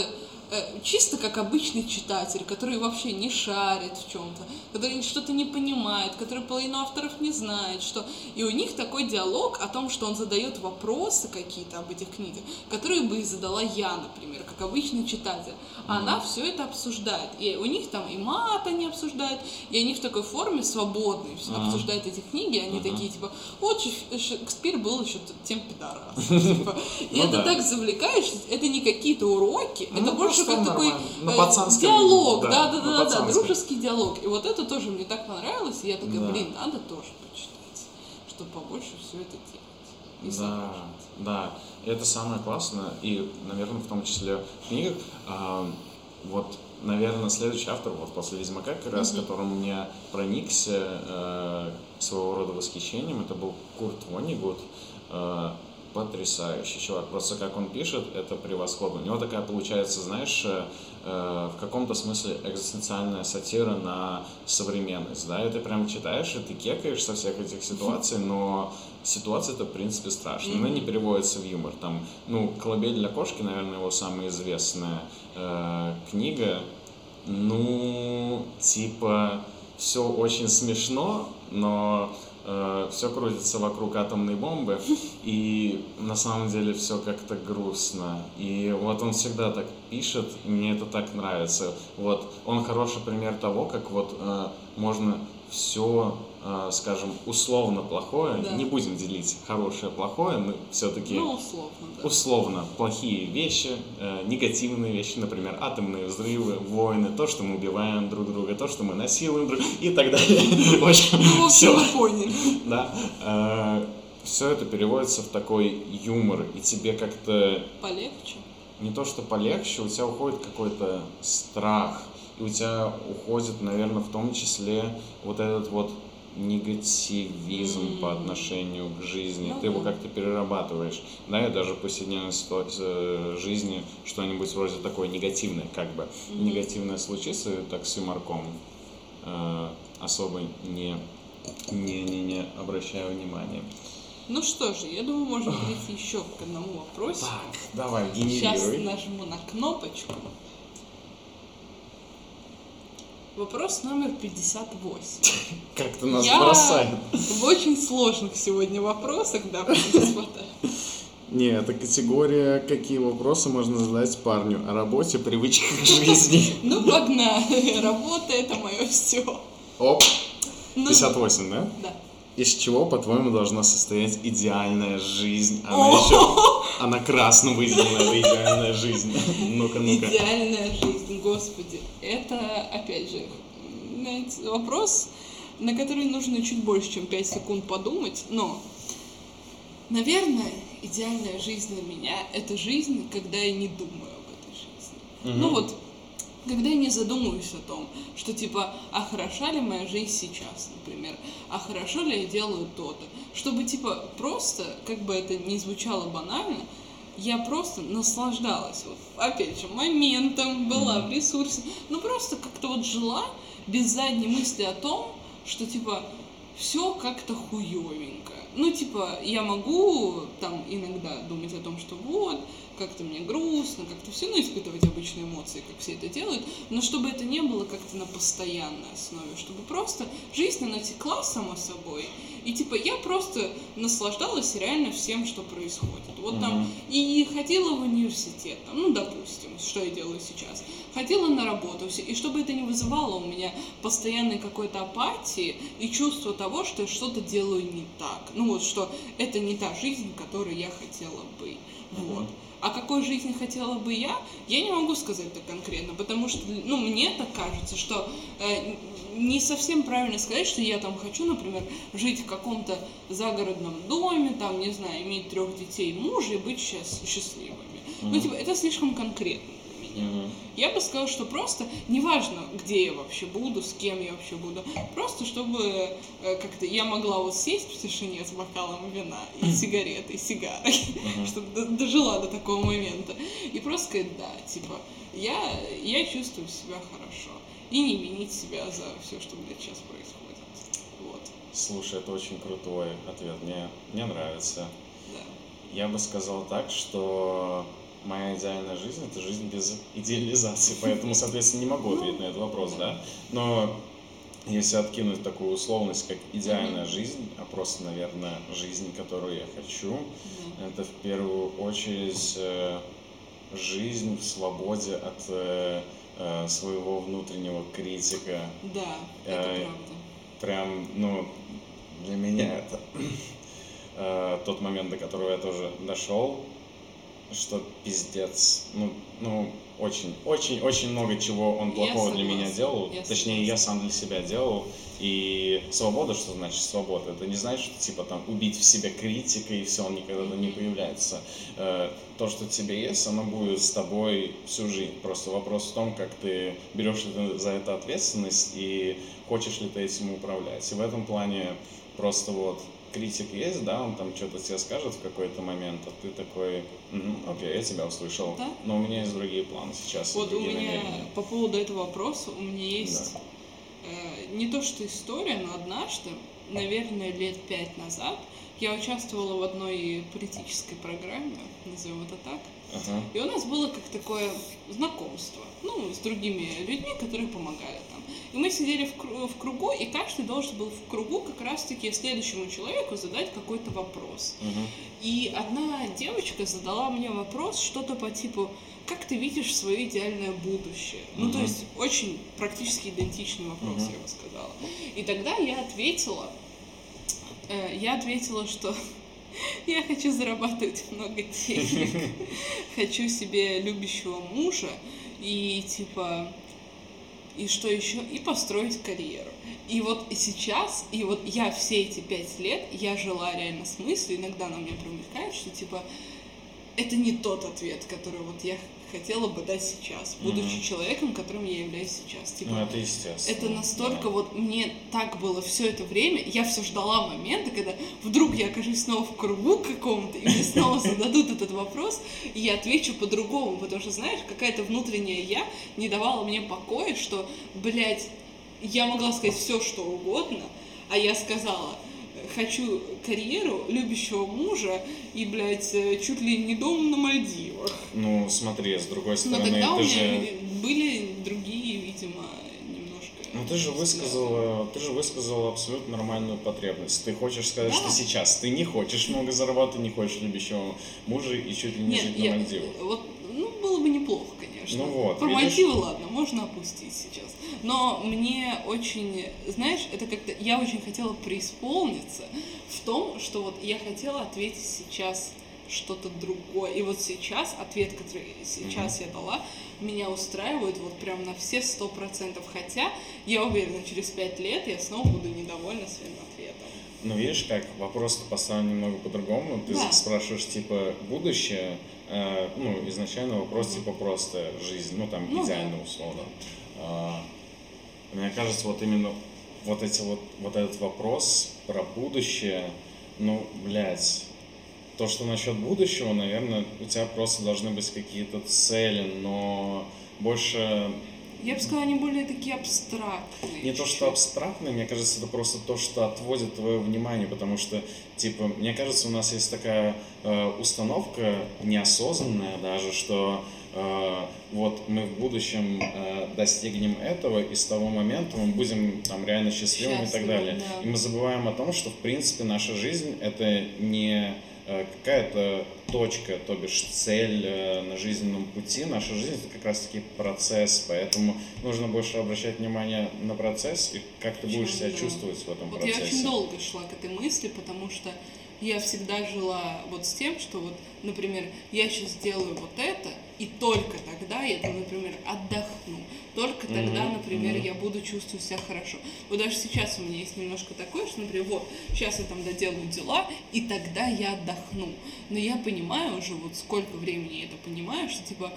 э, чисто как обычный читатель, который вообще не шарит в чем-то, который что-то не понимает, который половину авторов не знает, что и у них такой диалог о том, что он задает вопросы какие-то об этих книгах, которые бы и задала я, например, как обычный читатель, она все это обсуждает, и у них там и мат они обсуждают, и они в такой форме свободной обсуждают эти книги, они такие типа, вот Шек- Шекспир был еще тем пидорасом, типа. и Ну это да. так завлекаешь, это не какие-то уроки, это Ну, больше как такой э, диалог, да, да, да, да, дружеский диалог. И вот это тоже мне так понравилось, и я такая, Да. блин, надо тоже почитать, чтобы побольше все это делать. И Да, да, И это самое классное, и, наверное, в том числе в книгах. А, вот, наверное, следующий автор, вот после Ведьмака, как раз, которым мне проникся э, своего рода восхищением, это был Курт Вонигут. Э, потрясающий чувак. Просто как он пишет, это превосходно. У него такая получается, знаешь, э, э, в каком-то смысле экзистенциальная сатира на современность. Да, и ты прям читаешь, и ты кекаешь со всех этих ситуаций, но ситуация-то, в принципе, страшная. Она не переводится в юмор. Там, ну, «Колыбель для кошки», наверное, его самая известная э, книга. Ну, типа, все очень смешно, но все крутится вокруг атомной бомбы, и на самом деле все как-то грустно. И вот он всегда так пишет, и мне это так нравится. Вот он хороший пример того, как вот э, можно все, скажем, условно плохое, Да. не будем делить хорошее плохое, но все-таки Ну, условно, да. условно плохие вещи, э, негативные вещи, например, атомные взрывы, войны, то, что мы убиваем друг друга, то, что мы насилуем друг и так далее. В общем, Ну, все. поняли. Да. Все это переводится в такой юмор, и тебе как-то Полегче. не то что полегче, у тебя уходит какой-то страх, и у тебя уходит, наверное, в том числе вот этот вот негативизм по отношению к жизни, Ну ты его как-то перерабатываешь, да, и даже в повседневной э, жизни что-нибудь вроде такое негативное, как бы, негативное случится, так с юморком э, особо не, не, не, не обращаю внимания. Ну что же, я думаю, можем перейти еще к одному вопросу. Так, давай, Сейчас генерируй. нажму на кнопочку. Вопрос номер 58. Как ты нас Я бросает. в очень сложных сегодня вопросах, да. Не, это категория, какие вопросы можно задать парню о работе, привычках жизни. Ну, погнали. Работа это мое все. Оп, Ну, 58, да? Да. Из чего, по-твоему, должна состоять идеальная жизнь? Она еще, она красным выделена, идеальная жизнь. Ну-ка, ну-ка. Идеальная жизнь, господи. Это, опять же, знаете, вопрос, на который нужно чуть больше, чем 5 секунд подумать, но, наверное, идеальная жизнь для меня – это жизнь, когда я не думаю об этой жизни. Ну вот, когда я не задумываюсь о том, что типа, а хороша ли моя жизнь сейчас, например, а хорошо ли я делаю то-то, чтобы типа просто, как бы это ни звучало банально, я просто наслаждалась, вот, опять же, моментом, была в ресурсе, ну просто как-то вот жила без задней мысли о том, что типа все как-то хуевенько. Ну, типа, я могу там иногда думать о том, что вот, как-то мне грустно, как-то все, ну, испытывать обычные эмоции, как все это делают, но чтобы это не было как-то на постоянной основе, чтобы просто жизнь, она текла само собой, и типа я просто наслаждалась реально всем, что происходит. Вот там и ходила в университет, там, ну, допустим, что я делаю сейчас, ходила на работу, и чтобы это не вызывало у меня постоянной какой-то апатии и чувство того, что я что-то делаю не так. Ну вот, что это не та жизнь, которой я хотела бы. Вот. А какой жизни хотела бы я, я не могу сказать так конкретно, потому что, ну, мне так кажется, что э, не совсем правильно сказать, что я там хочу, например, жить в каком-то загородном доме, там, не знаю, иметь трех детей, мужа и быть счаст- счастливыми. Ну, типа, это слишком конкретно жизни. Я бы сказала, что просто, неважно, где я вообще буду, с кем я вообще буду, просто чтобы э, как-то я могла вот сесть в тишине с бокалом вина и сигаретой, сигарой, чтобы дожила до такого момента. И просто сказать, да, типа, я, я чувствую себя хорошо. И не винить себя за все, что, блядь, сейчас происходит. Вот. Слушай, это очень крутой ответ. Мне, мне нравится. Да. Я бы сказал так, что моя идеальная жизнь – это жизнь без идеализации, поэтому, соответственно, не могу ответить на этот вопрос, да? Но если откинуть такую условность, как идеальная жизнь, а просто, наверное, жизнь, которую я хочу, это в первую очередь э, жизнь в свободе от э, э, своего внутреннего критика. Да, это правда. Прям, ну, для меня это тот момент, до которого я тоже дошел, что пиздец, ну, ну, очень, очень, очень много чего он плохого для меня делал. я Точнее, я сам для себя делал. И свобода, что значит свобода? Это не значит, что типа там убить в себе критика и все, он никогда не появляется. Э, То, что тебе есть, оно будет с тобой всю жизнь. Просто вопрос в том, как ты берешь за это ответственность и хочешь ли ты этим управлять. И в этом плане просто вот критик есть, да, он там что-то тебе скажет в какой-то момент, а ты такой, «Мгм, окей, я тебя услышал, Да. но у меня есть другие планы сейчас, Вот у меня намерения». по поводу этого вопроса у меня есть Да. э, не то что история, но однажды, наверное, лет пять назад, я участвовала в одной политической программе, назовем это так. Ага. И у нас было как такое знакомство, ну, с другими людьми, которые помогали там. И мы сидели в, кру- в кругу, и каждый должен был в кругу как раз-таки следующему человеку задать какой-то вопрос. Мгм. И одна девочка задала мне вопрос, что-то по типу, как ты видишь свое идеальное будущее? Ну, то есть очень практически идентичный вопрос, я бы сказала. И тогда я ответила, э, я ответила, что я хочу зарабатывать много денег, хочу себе любящего мужа и типа и что еще? И построить карьеру. И вот сейчас, и вот я все эти пять лет, я жила реально с мыслью, иногда она мне промелькает, что типа это не тот ответ, который вот я хотела бы дать сейчас, будучи Мгм. человеком, которым я являюсь сейчас. Типа, Ну, это естественно. это настолько да. вот мне так было все это время, я все ждала момента, когда вдруг я окажусь снова в кругу каком-то, и мне снова зададут этот вопрос, и я отвечу по-другому, потому что, знаешь, какая-то внутренняя я не давала мне покоя, что, блядь, я могла сказать все, что угодно, а я сказала, хочу карьеру, любящего мужа и, блядь, э, чуть ли не дом на Мальдивах. Ну, смотри, с другой Но стороны, тогда у ты меня же... были другие, видимо, немножко... Ну ты же высказала, ты же высказала абсолютно нормальную потребность. Ты хочешь сказать, Да. что сейчас ты не хочешь много зарабатывать, не хочешь любящего мужа и чуть ли не Нет, жить я- на Мальдивах. Вот, ну, было бы неплохо, конечно. Ну вот, Про видишь? Мальдивы, ладно, можно опустить сейчас. Но мне очень, знаешь, это как-то, я очень хотела преисполниться в том, что вот я хотела ответить сейчас что-то другое. И вот сейчас ответ, который сейчас я дала, меня устраивает вот прям на все сто процентов. Хотя я уверена, через пять лет я снова буду недовольна своим ответом. Ну видишь, как вопрос поставлен немного по-другому. Ты Да. спрашиваешь типа будущее, э, ну изначально вопрос типа просто жизнь, ну там Ну да. идеально условно. А, мне кажется, вот именно вот эти вот вот этот вопрос про будущее, ну блядь, то, что насчет будущего, наверное, у тебя просто должны быть какие-то цели, но больше Я бы сказала, они более такие абстрактные. не то, что абстрактно, мне кажется, это просто то, что отводит твое внимание, потому что, типа, мне кажется, у нас есть такая э, установка неосознанная даже, что вот мы в будущем э, достигнем этого, и с того момента мы будем там реально счастливыми и так Счастливы, далее. да. И мы забываем о том, что, в принципе, наша жизнь — это не э, какая-то точка, то бишь цель э, на жизненном пути. Наша жизнь это как раз-таки процесс, поэтому нужно больше обращать внимание на процесс и как ты будешь себя Да. чувствовать в этом Вот процессе. я очень долго шла к этой мысли, потому что я всегда жила вот с тем, что вот, например, я сейчас сделаю вот это, и только тогда я, там, например, отдохну. Только тогда, Мгм, например, мгм. я буду чувствовать себя хорошо. Вот даже сейчас у меня есть немножко такое, что, например, вот, сейчас я там доделаю дела, и тогда я отдохну. Но я понимаю уже, вот сколько времени я это понимаю, что, типа,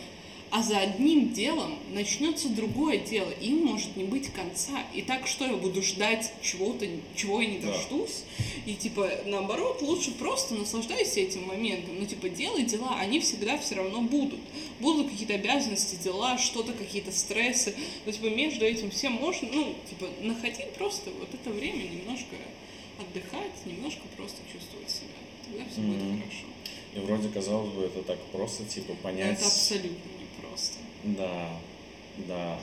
а за одним делом начнется другое дело, им может не быть конца. И так что я буду ждать чего-то, чего я не Да. дождусь? И типа наоборот, лучше просто наслаждайся этим моментом. Ну типа делай дела, они всегда все равно будут. Будут какие-то обязанности, дела, что-то, какие-то стрессы. Но типа между этим всем можно, ну, типа, находить просто вот это время немножко отдыхать, немножко просто чувствовать себя. Тогда все будет Мгм. хорошо. И вроде, казалось бы, это так просто, типа, понять... это абсолютно. Да, да.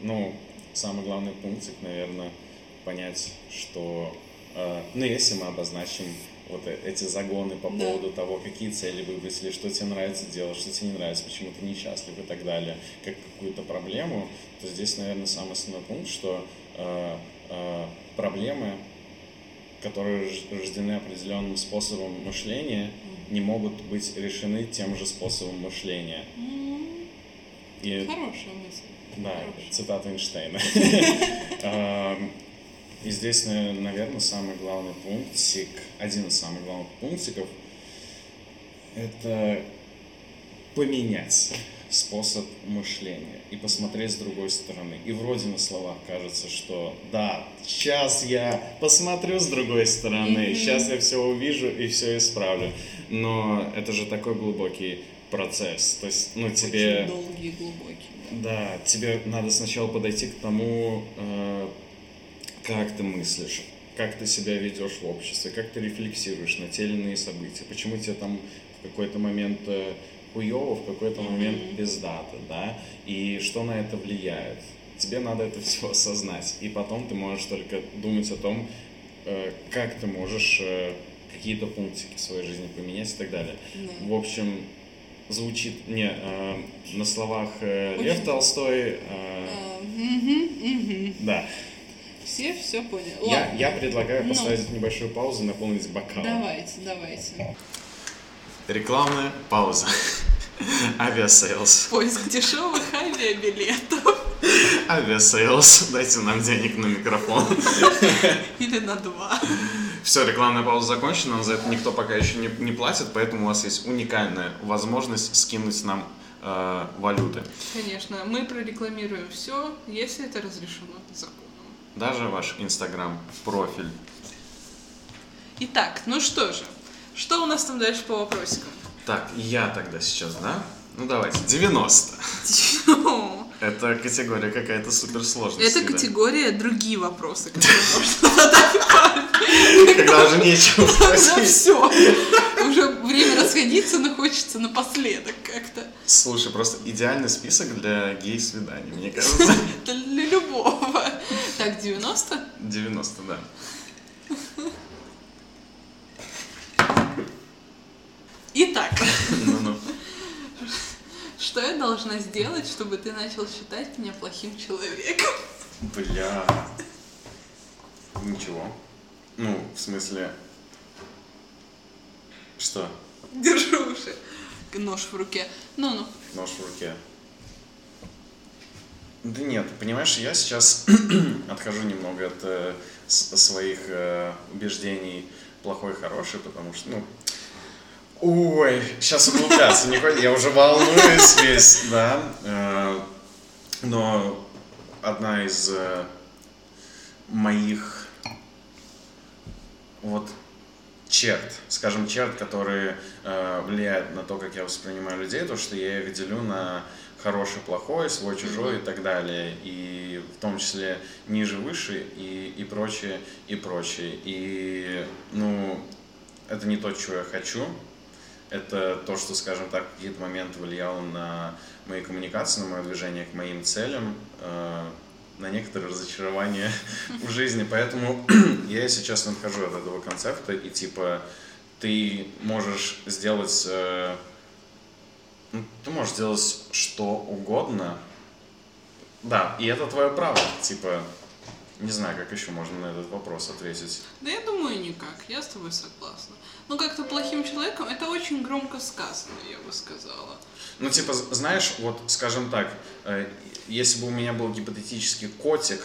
Ну, самый главный пунктик, наверное, понять, что... э, ну, если мы обозначим вот э- эти загоны по Да. поводу того, какие цели выбрать, или что тебе нравится делать, что тебе не нравится, почему ты несчастлив и так далее, как какую-то проблему, то здесь, наверное, самый основной пункт, что э, э, проблемы, которые рож- рождены определенным способом мышления, не могут быть решены тем же способом мышления. М, И Хорошая мысль. да, Хорошая. цитата Эйнштейна. И здесь, наверное, самый главный пунктик, один из самых главных пунктиков, это поменять способ мышления и посмотреть с другой стороны. И вроде на словах кажется, что да, сейчас я посмотрю с другой стороны, сейчас я все увижу и все исправлю. Но это же такой глубокий процесс. То есть, ну, тебе... Очень долгий и глубокий. Да. Да, тебе надо сначала подойти к тому, э, как ты мыслишь, как ты себя ведешь в обществе, как ты рефлексируешь на те или иные события, почему тебе там в какой-то момент э, хуёво, в какой-то момент пиздато, да, и что на это влияет. Тебе надо это все осознать, и потом ты можешь только думать о том, э, как ты можешь э, какие-то пунктики в своей жизни поменять и так далее. Да. В общем, звучит не э, на словах э, Лев. Толстой. э, мгм. да. Все все поняли. Я, Ладно. я предлагаю Ну. поставить небольшую паузу и наполнить бокал. Давайте, давайте. Рекламная пауза. Aviasales. Поиск дешевых авиабилетов. Aviasales. Дайте нам денег на микрофон. Или на два. Все, рекламная пауза закончена, но за это никто пока еще не, не платит, поэтому у вас есть уникальная возможность скинуть нам э, валюты. Конечно, мы прорекламируем все, если это разрешено законом. Даже ваш инстаграм-профиль. Итак, ну что же, что у нас там дальше по вопросикам? Так, я тогда сейчас, да? Ну давайте, 90. Это категория какая-то суперсложная. Это всегда. категория другие вопросы, которые можно задать парню. Когда уже нечего спросить. все. Уже время расходиться, но хочется напоследок как-то. Слушай, просто идеальный список для гей-свиданий, мне кажется. Для любого. Так, 90? 90, да. Итак, Ну-ну. Что я должна сделать, чтобы ты начал считать меня плохим человеком? Бля. Ничего. Ну, в смысле... Что? Держу уши. Нож в руке. Ну-ну. Нож в руке. Да нет, понимаешь, я сейчас отхожу немного от э, своих э, убеждений плохой и хороший, потому что, ну, ой, сейчас углубляться не хочется, я уже волнуюсь весь, да. Э, но одна из э, моих вот черт, скажем, черт, которые э, влияют на то, как я воспринимаю людей, то, что я их делю на хороший, плохой, свой, чужой и так далее, и в том числе ниже, выше и, и прочее, и прочее. И, ну, это не то, чего я хочу, это то, что, скажем так, в какие-то моменты влияло на мои коммуникации, на мое движение к моим целям, э, на некоторые разочарования в жизни. Поэтому я, если честно, отхожу от этого концепта и типа ты можешь сделать э, ну, ты можешь делать что угодно. Да, и это твое право. Типа, не знаю, как еще можно на этот вопрос ответить. Да я думаю, никак. Я с тобой согласна. Ну, как-то плохим человеком, это очень громко сказано, я бы сказала. Ну, типа, знаешь, вот, скажем так, э, если бы у меня был гипотетический котик,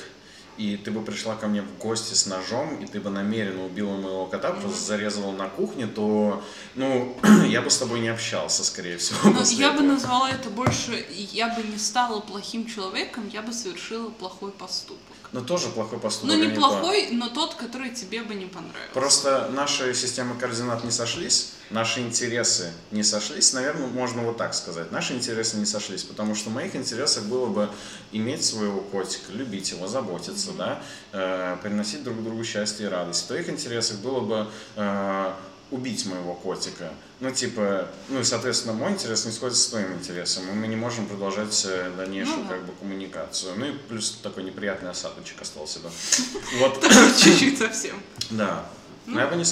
и ты бы пришла ко мне в гости с ножом, и ты бы намеренно убила моего кота, просто зарезала на кухне, то, ну, я бы с тобой не общался, скорее всего. Но после я бы этого. назвала это больше, я бы не стала плохим человеком, я бы совершила плохой поступок. Но тоже плохой поступок. Ну, а не но тот, который тебе бы не понравился. Просто наши системы координат не сошлись, наши интересы не сошлись, наверное, можно вот так сказать. Наши интересы не сошлись, потому что в моих интересах было бы иметь своего котика, любить его, заботиться, да, э, приносить друг другу счастье и радость. В твоих интересах было бы э, убить моего котика. Ну, типа, ну и, соответственно, мой интерес не сходится с твоим интересом, и мы не можем продолжать э, дальнейшую, Ну как бы, коммуникацию. Ну и плюс такой неприятный осадочек остался, да. Вот. Чуть-чуть совсем. Да. Но я бы не...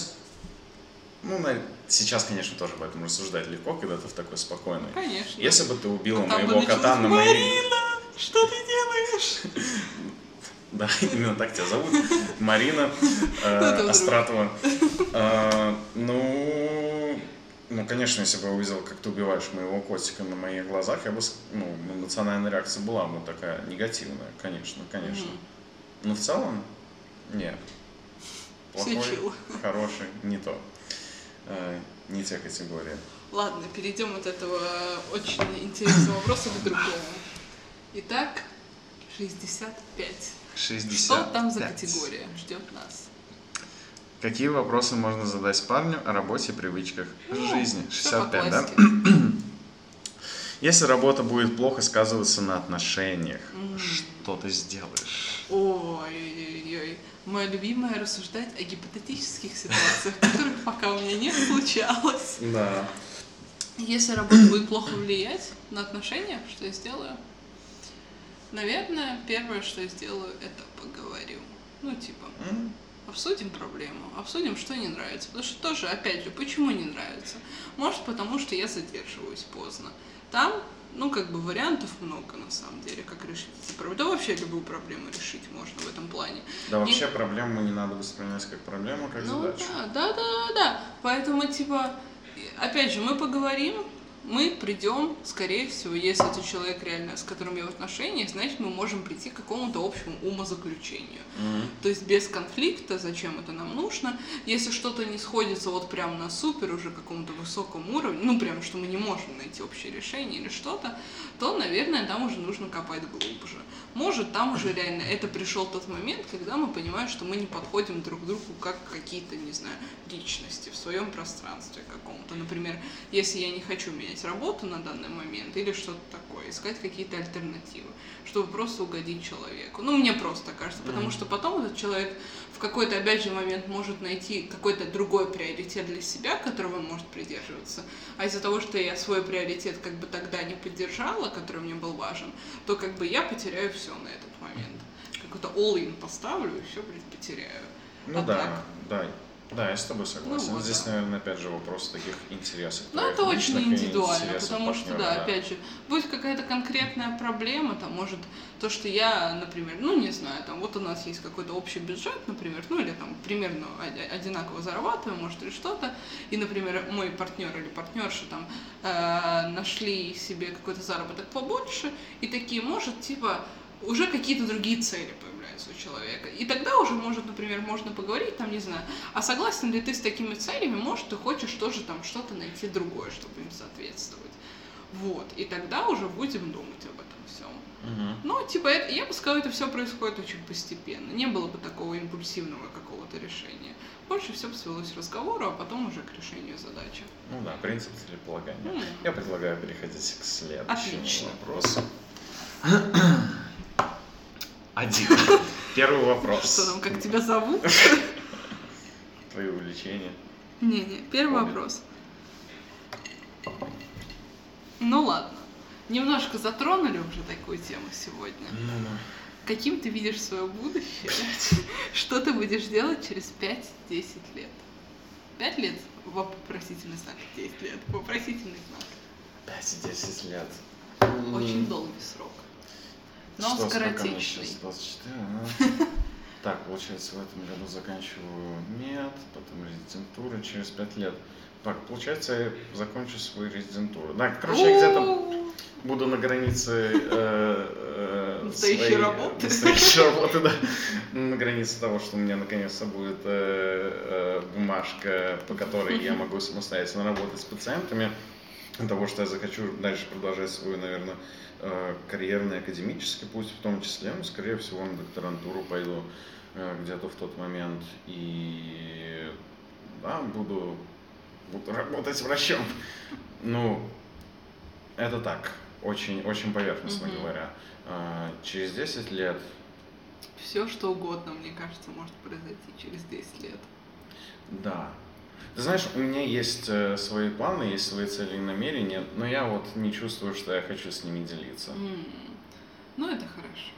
Ну, сейчас, конечно, тоже об этом рассуждать легко, когда ты в такой спокойной. Конечно. Если бы ты убила А моего кота на моей... Марина, что ты делаешь? Да, именно так тебя зовут. Марина э, Это вдруг. Астратова. Э, Ну, ну, конечно, если бы я увидел, как ты убиваешь моего котика на моих глазах, я бы, ну, эмоциональная реакция была бы такая негативная, конечно, конечно. Но в целом, нет. Плохой, хороший, не то. Э, Не те категории. Ладно, перейдем от этого очень интересного вопроса к другому. Итак, 65. 60. Что там за категория ждет нас? Какие вопросы можно задать парню о работе и привычках жизни? Ну, по 65, да? Если работа будет плохо сказываться на отношениях, что ты сделаешь? Ой-ой-ой. Мое любимое рассуждать о гипотетических ситуациях, которых пока у меня не случалось. Да. Если работа будет плохо влиять на отношения, что я сделаю? Наверное, первое, что я сделаю, это поговорю. Ну, типа, обсудим проблему, обсудим, что не нравится. Потому что тоже, опять же, почему не нравится? Может, потому что я задерживаюсь поздно. Там, ну, как бы вариантов много, на самом деле, как решить эти проблемы. Да вообще любую проблему решить можно в этом плане. Да вообще проблему не надо воспринимать как проблему, как Ну задачу. да, да, да, да, да. Поэтому, типа, опять же, мы поговорим, мы придем, скорее всего, если это человек реально, с которым я в отношениях, значит, мы можем прийти к какому-то общему умозаключению. Мгм. То есть без конфликта, зачем это нам нужно. Если что-то не сходится вот прям на супер уже каком-то высоком уровне, ну прям, что мы не можем найти общее решение или что-то, то, наверное, там уже нужно копать глубже. Может, там уже реально это пришел тот момент, когда мы понимаем, что мы не подходим друг к другу как какие-то, не знаю, личности в своем пространстве каком-то. Например, если я не хочу менять работу на данный момент или что-то такое, искать какие-то альтернативы, чтобы просто угодить человеку. Ну, мне просто кажется, потому что потом этот человек в какой-то, опять же, момент может найти какой-то другой приоритет для себя, которого он может придерживаться. А из-за того, что я свой приоритет как бы тогда не поддержала, который мне был важен, то как бы я потеряю все на этот момент. Какой-то all-in поставлю и все, блин, потеряю. Ну А да, так? да. Да, я с тобой согласен. Ну вот, Здесь, да. наверное, опять же вопрос таких интересов. Ну, это очень индивидуально, потому что, партнера, да, опять же, будет какая-то конкретная проблема, там, может, то, что я, например, ну, не знаю, там, вот у нас есть какой-то общий бюджет, например, ну, или там примерно од- одинаково зарабатываем, может, или что-то, и, например, мой партнер или партнерша там э, нашли себе какой-то заработок побольше, и такие, может, типа, уже какие-то другие цели появляются у человека. И тогда уже, может, например, можно поговорить, там, не знаю, а согласен ли ты с такими целями, может, ты хочешь тоже там что-то найти другое, чтобы им соответствовать. Вот, и тогда уже будем думать об этом всем. Мгм. Но, типа, это, я бы сказала, это все происходит очень постепенно. Не было бы такого импульсивного какого-то решения. Больше все свелось к разговору, а потом уже к решению задачи. Ну да, принцип целеполагания. М. Я предлагаю переходить к следующему Отлично. вопросу. Один. Первый вопрос. Что там, как тебя зовут? Твои увлечения. Не-не, первый Помню. вопрос. Ну ладно. Немножко затронули уже такую тему сегодня. Ну, Каким ты видишь свое будущее? Что ты будешь делать через 5-10 лет? 5 лет? Вопросительный знак. 10 лет. Вопросительный знак. 5-10 лет. Очень долгий срок. Но Что, скоротечный. сейчас? 24, ага. Так, получается, в этом году заканчиваю мед, потом резидентура через 5 лет. Так, получается, я закончу свою резидентуру. Да, короче, я где-то буду на границе э, э, Настоящей работы. Настоящей работы, да. На границе того, что у меня наконец-то будет э, э, бумажка, по которой я могу самостоятельно работать с пациентами. Того, что я захочу дальше продолжать свой, наверное, карьерный академический путь, в том числе, ну, скорее всего, на докторантуру пойду э, где-то в тот момент. И да, буду, буду работать врачом. Ну, это так, очень, очень поверхностно Мгм. говоря. А, Через 10 лет, Все, что угодно, мне кажется, может произойти через 10 лет. да. Ты знаешь, у меня есть э, свои планы, есть свои цели и намерения, но я вот не чувствую, что я хочу с ними делиться. М. Ну, это хорошо.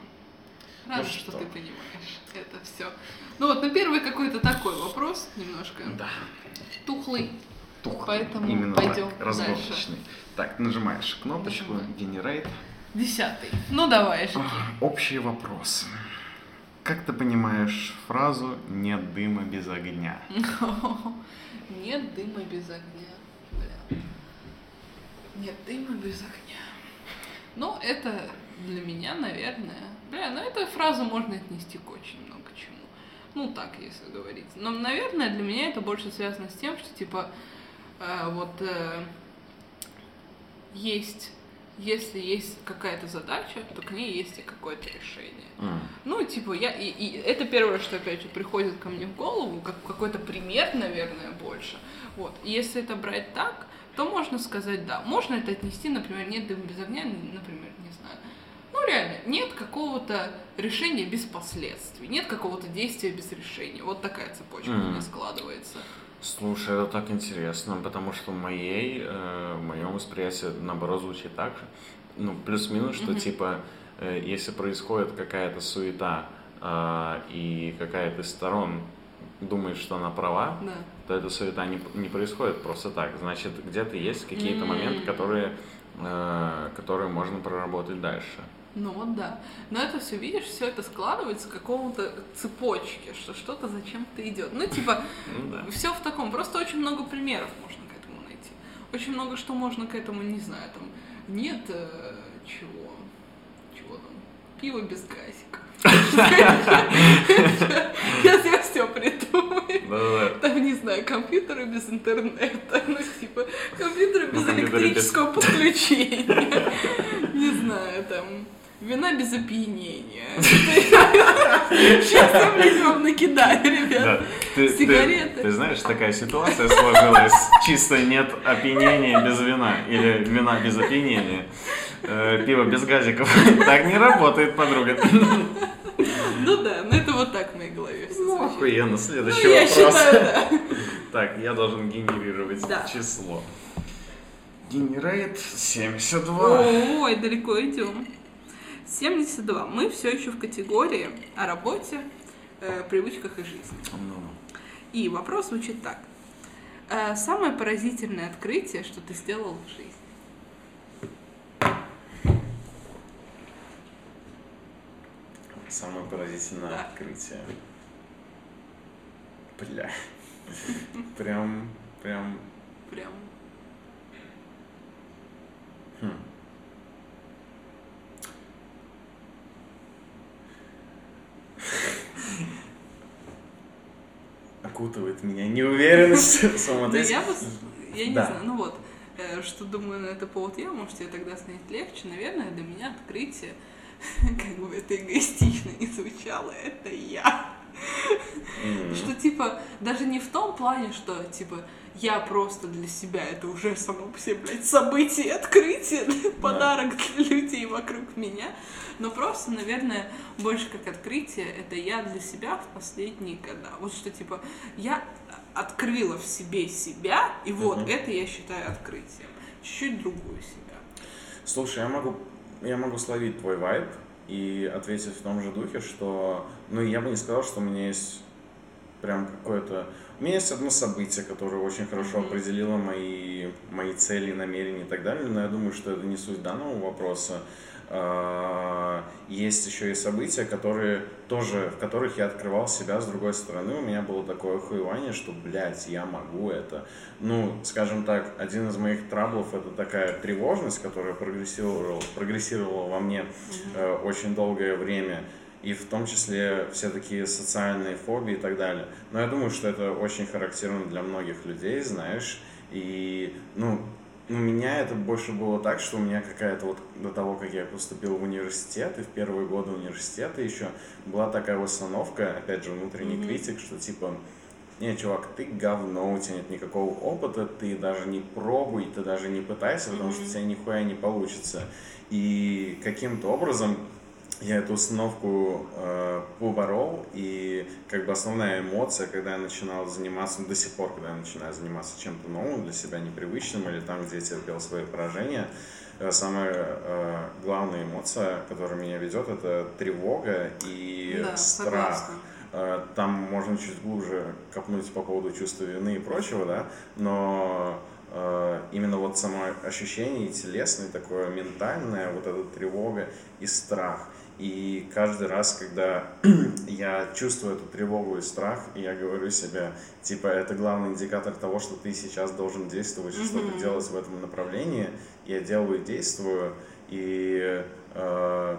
Рада, Ну что что? ты понимаешь это все. Ну вот, на первый какой-то такой вопрос, немножко Да. тухлый. Тух. Поэтому Именно пойдем так, разгоночный. Так, нажимаешь кнопочку Нажимаю. Generate. Десятый. Ну давай, Жеки. Общие вопросы. Как ты понимаешь фразу «нет дыма без огня»? Нет дыма без огня. Бля. Нет дыма без огня. Ну, это для меня, наверное... Бля, ну эту фразу можно отнести к очень много чему. Ну, так, если говорить. Но, наверное, для меня это больше связано с тем, что, типа, э, вот э, есть... Если есть какая-то задача, то к ней есть и какое-то решение. М. Ну, типа, я, и, и это первое, что опять же приходит ко мне в голову, как какой-то пример, наверное, больше. Вот. И если это брать так, то можно сказать да. Можно это отнести, например, нет дыма без огня, например, не знаю. Ну, реально, нет какого-то решения без последствий, нет какого-то действия без решения. Вот такая цепочка у меня складывается. Слушай, это так интересно, потому что в моей, э, в моем восприятии наоборот звучит так же. Ну, плюс-минус, что Мгм. типа, э, если происходит какая-то суета, а, и какая-то из сторон думает, что она права, Да. то эта суета не, не происходит просто так. Значит, где-то есть какие-то М. моменты, которые, э, которые можно проработать дальше. Ну вот да. Но это все, видишь, все это складывается к какому-то цепочке, что что-то зачем-то идет. Ну, типа, Ну да. Все в таком. Просто очень много примеров можно к этому найти. Очень много что можно к этому, не знаю, там нет э, чего. Чего там? Пиво без газика. Сейчас я все придумаю. Там, не знаю, компьютеры без интернета. Ну, типа, компьютеры без- электрического подключения. Не знаю, там, вина без опьянения. Сейчас я, блин, вам накидаю, Да. ребят. Ты, ты- Сигареты. Ты, знаешь, такая ситуация сложилась. Чисто нет опьянения без вина. Или вина без опьянения. Э, пиво без газиков. Так не работает, подруга. Ну да, ну это вот так в моей голове все Ну, охуенно. Ну, Следующий я вопрос. считаю, да. Так, я должен генерировать Да. число. Генерейт 72. Ой, далеко идем. 72. Мы все еще в категории о работе, э, привычках и жизни. Ну, И вопрос звучит так. Э, Самое поразительное открытие, что ты сделал в жизни. Самое поразительное Да. открытие. Бля. Прям, прям... Прям. хм. Окутывает меня неуверенность в Ну, ответе. я, я не Да. знаю, ну вот, э, что думаю на это повод я, может, тебе тогда станет легче. Наверное, для меня открытие, как бы это эгоистично не звучало, это я. Что типа, даже не в том плане, что типа я просто для себя, это уже само по себе, блядь, событие, открытие, подарок для людей вокруг меня. Но просто, наверное, больше как открытие, это я для себя в последние года. Вот что типа, я открыла в себе себя, и вот Мгм. это я считаю открытием. Чуть-чуть другую себя. Слушай, я могу, я могу словить твой вайб и ответить в том же духе, что, ну, я бы не сказал, что у меня есть прям какое-то... У меня есть одно событие, которое очень хорошо определило мои, мои цели, намерения и так далее, но я думаю, что это не суть данного вопроса. А, есть еще и события, которые тоже, в которых я открывал себя с другой стороны. У меня было такое охуевание, что, блядь, я могу это. Ну, скажем так, один из моих траблов это такая тревожность, которая прогрессировала, прогрессировала во мне э, очень долгое время и в том числе все такие социальные фобии и так далее. Но я думаю, что это очень характерно для многих людей, знаешь, и, ну, у меня это больше было так, что у меня какая-то вот до того, как я поступил в университет, и в первые годы университета еще была такая установка, опять же, внутренний mm-hmm. критик, что типа, не, чувак, ты говно, у тебя нет никакого опыта, ты даже не пробуй, ты даже не пытайся, потому mm-hmm. что у тебя нихуя не получится. И каким-то образом я эту установку э, поборол, и как бы основная эмоция, когда я начинал заниматься, ну, до сих пор, когда я начинаю заниматься чем-то новым, для себя непривычным, или там, где я терпел свои поражения, э, самая э, главная эмоция, которая меня ведет, это тревога и да, страх. Согласна. Э, там можно чуть глубже копнуть по поводу чувства вины и прочего, да, но э, именно вот само ощущение телесное, такое ментальное, вот эта тревога и страх – и каждый раз, когда я чувствую эту тревогу и страх, я говорю себе, типа, это главный индикатор того, что ты сейчас должен действовать, mm-hmm. что-то делать в этом направлении. Я делаю и действую, и э,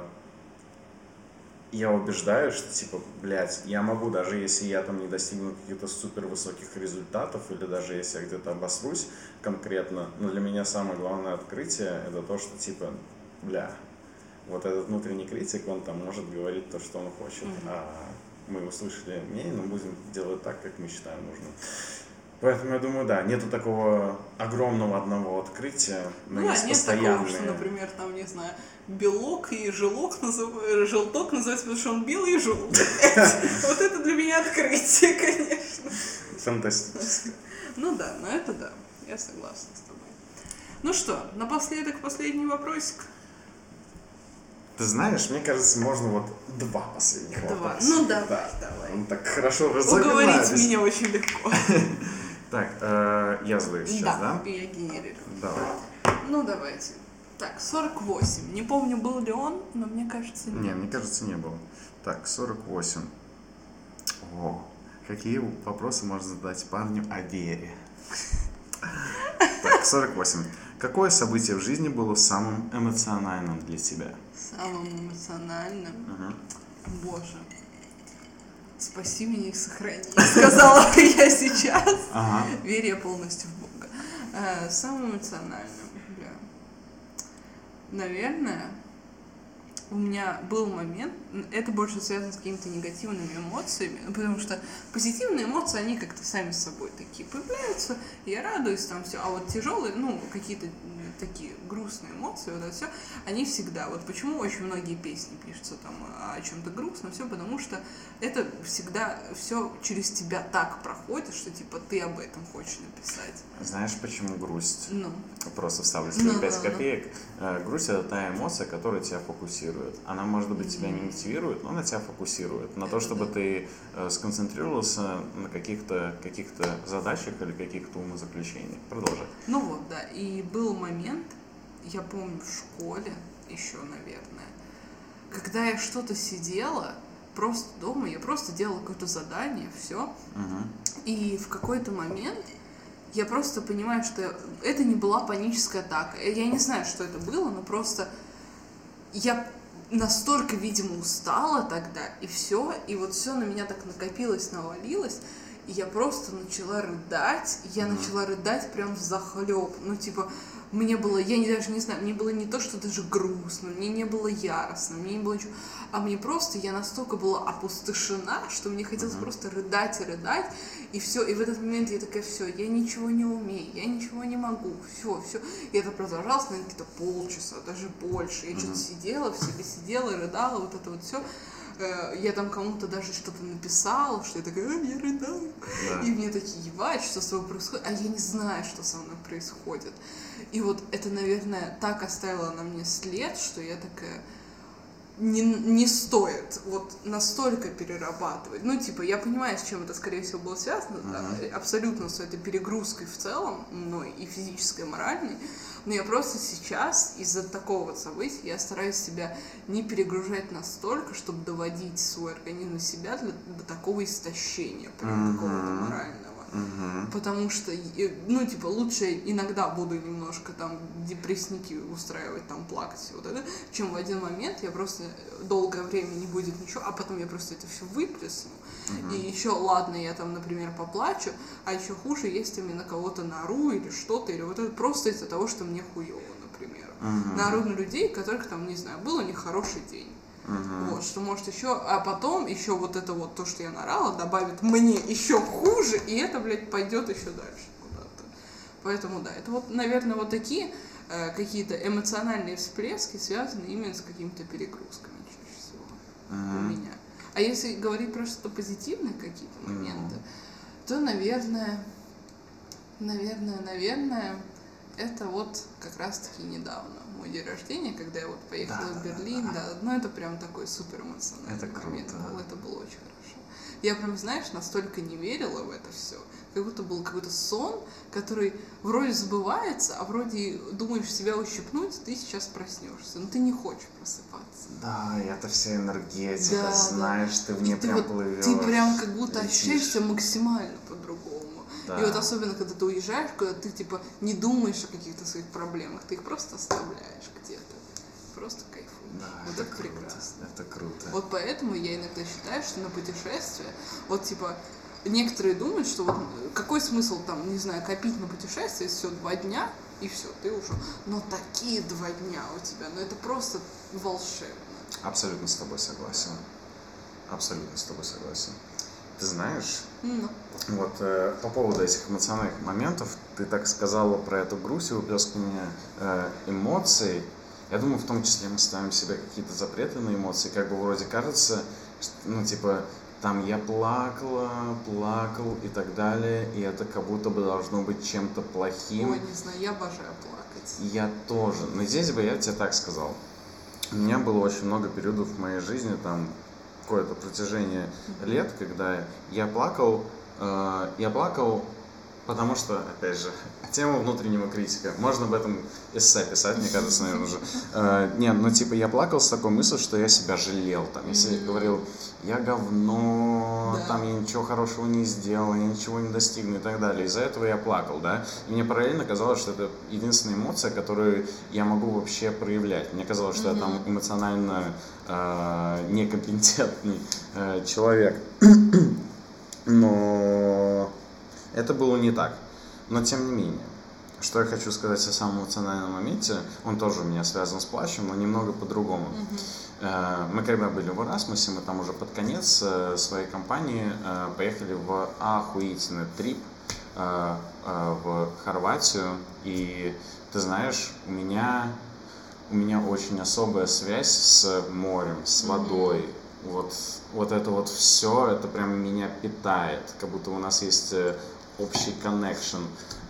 я убеждаю, что, типа, блядь, я могу, даже если я там не достигну каких-то супер высоких результатов, или даже если я где-то обосрусь конкретно, но для меня самое главное открытие, это то, что, типа, бля, вот этот внутренний критик, он там может говорить то, что он хочет, mm-hmm. а мы услышали мнение, но будем делать так, как мы считаем нужным. Поэтому я думаю, да, нету такого огромного одного открытия, но ну, есть нет постоянные... такого, что, например, там, не знаю, белок и желок называют, желток называется, потому что он белый и желтый. Вот это для меня открытие, конечно. Фантастически. Ну да, но это да, я согласна с тобой. Ну что, напоследок последний вопросик. Ты знаешь, мне кажется, можно вот два последних два. вопроса. Ну давай, да. давай. Он так хорошо. Уговорить меня очень легко. Так, э, я задаю сейчас, да? Да, я генерирую. Давай. Ну давайте. Так, 48. Не помню, был ли он, но мне кажется, нет. Не, мне кажется, не был. Так, 48. О, какие вопросы можно задать парню о вере? Так, 48. Какое событие в жизни было самым эмоциональным для тебя? Самым эмоциональным? Ага. Боже. Спаси меня и сохрани, сказала я сейчас. Ага. Веря полностью в Бога. Э, самым эмоциональным, бля. Наверное, у меня был момент, это больше связано с какими-то негативными эмоциями, ну, потому что позитивные эмоции, они как-то сами с собой такие появляются, я радуюсь там все, а вот тяжелые, ну, какие-то такие грустные эмоции, вот это все, они всегда. Вот почему очень многие песни пишутся там о чем-то грустном, все потому что это всегда все через тебя так проходит, что типа ты об этом хочешь написать. Знаешь, почему грусть? Ну. Просто вставлю свои ну, 5 ну, копеек. Ну. Грусть это та эмоция, которая тебя фокусирует. Она, может быть, тебя не мотивирует, но она тебя фокусирует на то, чтобы ты э, сконцентрировался на каких-то каких задачах или каких-то умозаключениях. Продолжай. Ну вот, да. И был момент, я помню, в школе еще, наверное, когда я что-то сидела, просто дома, я просто делала какое-то задание, все. Угу. И в какой-то момент я просто понимаю, что это не была паническая атака. Я не знаю, что это было, но просто я настолько, видимо, устала тогда, и все, и вот все на меня так накопилось, навалилось, и я просто начала рыдать, я mm-hmm. начала рыдать прям в захлеб, ну, типа, мне было, я даже не знаю, мне было не то, что даже грустно, мне не было яростно, мне не было ничего, а мне просто, я настолько была опустошена, что мне хотелось mm-hmm. просто рыдать и рыдать, и все, и в этот момент я такая, все, я ничего не умею, я ничего не могу, все, все, и это продолжалось, наверное, где-то полчаса, даже больше, я mm-hmm. что-то сидела, в себе сидела, рыдала, вот это вот все, э, я там кому-то даже что-то написала, что я такая, а, я рыдаю. Да. И мне такие, ебать, что с тобой происходит, а я не знаю, что со мной происходит. И вот это, наверное, так оставило на мне след, что я такая, не, не стоит вот настолько перерабатывать. Ну, типа, я понимаю, с чем это, скорее всего, было связано, да, абсолютно с этой перегрузкой в целом, ну, и физической, и моральной, но я просто сейчас из-за такого вот события я стараюсь себя не перегружать настолько, чтобы доводить свой организм себя для, до такого истощения, прям какого-то морального. Мгм. Потому что, э, ну, типа, лучше иногда буду немножко там депрессники устраивать, там, плакать, вот это, чем в один момент я просто долгое время не будет ничего, а потом я просто это все выплесну. И еще, ладно, я там, например, поплачу, а еще хуже, если мне на кого-то нару или что-то, или вот это просто из-за того, что мне хуево, например. Мгм. Нару на людей, которых там, не знаю, был у них хороший день. Мгм. Вот, что может еще, а потом еще вот это вот то, что я нарала, добавит мне еще хуже, и это, блядь, пойдет еще дальше куда-то. Поэтому да, это вот, наверное, вот такие э, какие-то эмоциональные всплески связаны именно с какими-то перегрузками чаще всего у Мгм. меня. А если говорить про что-то позитивные какие-то моменты, то, наверное, наверное, наверное, это вот как раз-таки недавно мой день рождения, когда я вот поехала Да, в да, Берлин, да, ну это прям такой супер эмоциональный Это круто. момент был, это было очень хорошо. Я прям, знаешь, настолько не верила в это все, как будто был какой-то сон, который вроде забывается, а вроде думаешь себя ущипнуть, ты сейчас проснешься, но ты не хочешь просыпаться. Да, и это вся энергетика, Да, да. знаешь, ты в И ней ты прям вот- плывешь. Ты прям как будто летишь. ощущаешься максимально. Да. И вот особенно, когда ты уезжаешь, когда ты типа не думаешь о каких-то своих проблемах, ты их просто оставляешь где-то. Просто кайфуешь. Да, вот это, это, круто, прекрасно. это круто. Вот поэтому я иногда считаю, что на путешествие, вот типа, некоторые думают, что вот э, какой смысл там, не знаю, копить на путешествие, если все два дня, и все, ты уже. Но такие два дня у тебя, ну это просто волшебно. Абсолютно с тобой согласен. Абсолютно с тобой согласен. Ты знаешь, Ну, вот э, по поводу этих эмоциональных моментов, ты так сказала про эту грусть и выплескивание э, эмоций. Я думаю, в том числе мы ставим себе какие-то запреты на эмоции, как бы вроде кажется, что, ну типа там я плакала, плакал и так далее, и это как будто бы должно быть чем-то плохим. ой, не знаю, я обожаю плакать. Я тоже. Но здесь бы я тебе так сказал. У меня было очень много периодов в моей жизни, там, какое-то протяжение лет, когда я плакал, э, я плакал, потому что, опять же, тема внутреннего критика. Можно об этом эссе писать, мне кажется, наверное, уже. Э, не, ну, типа, я плакал с такой мыслью, что я себя жалел. Там, если я говорил, я говно, Да. там, я ничего хорошего не сделал, я ничего не достигну и так далее. Из-за этого я плакал, да. И мне параллельно казалось, что это единственная эмоция, которую я могу вообще проявлять. Мне казалось, что я там эмоционально э, некомпетентный э, человек. Но это было не так. Но тем не менее, что я хочу сказать о самом эмоциональном моменте, он тоже у меня связан с плачем, но немного по-другому. Э, Мы когда были в Erasmus, мы там уже под конец э, своей компании э, поехали в охуительный трип в Хорватию. И ты знаешь, у меня, у меня очень особая связь с морем, с водой. Вот, вот это вот все, это прям меня питает, как будто у нас есть общий connection.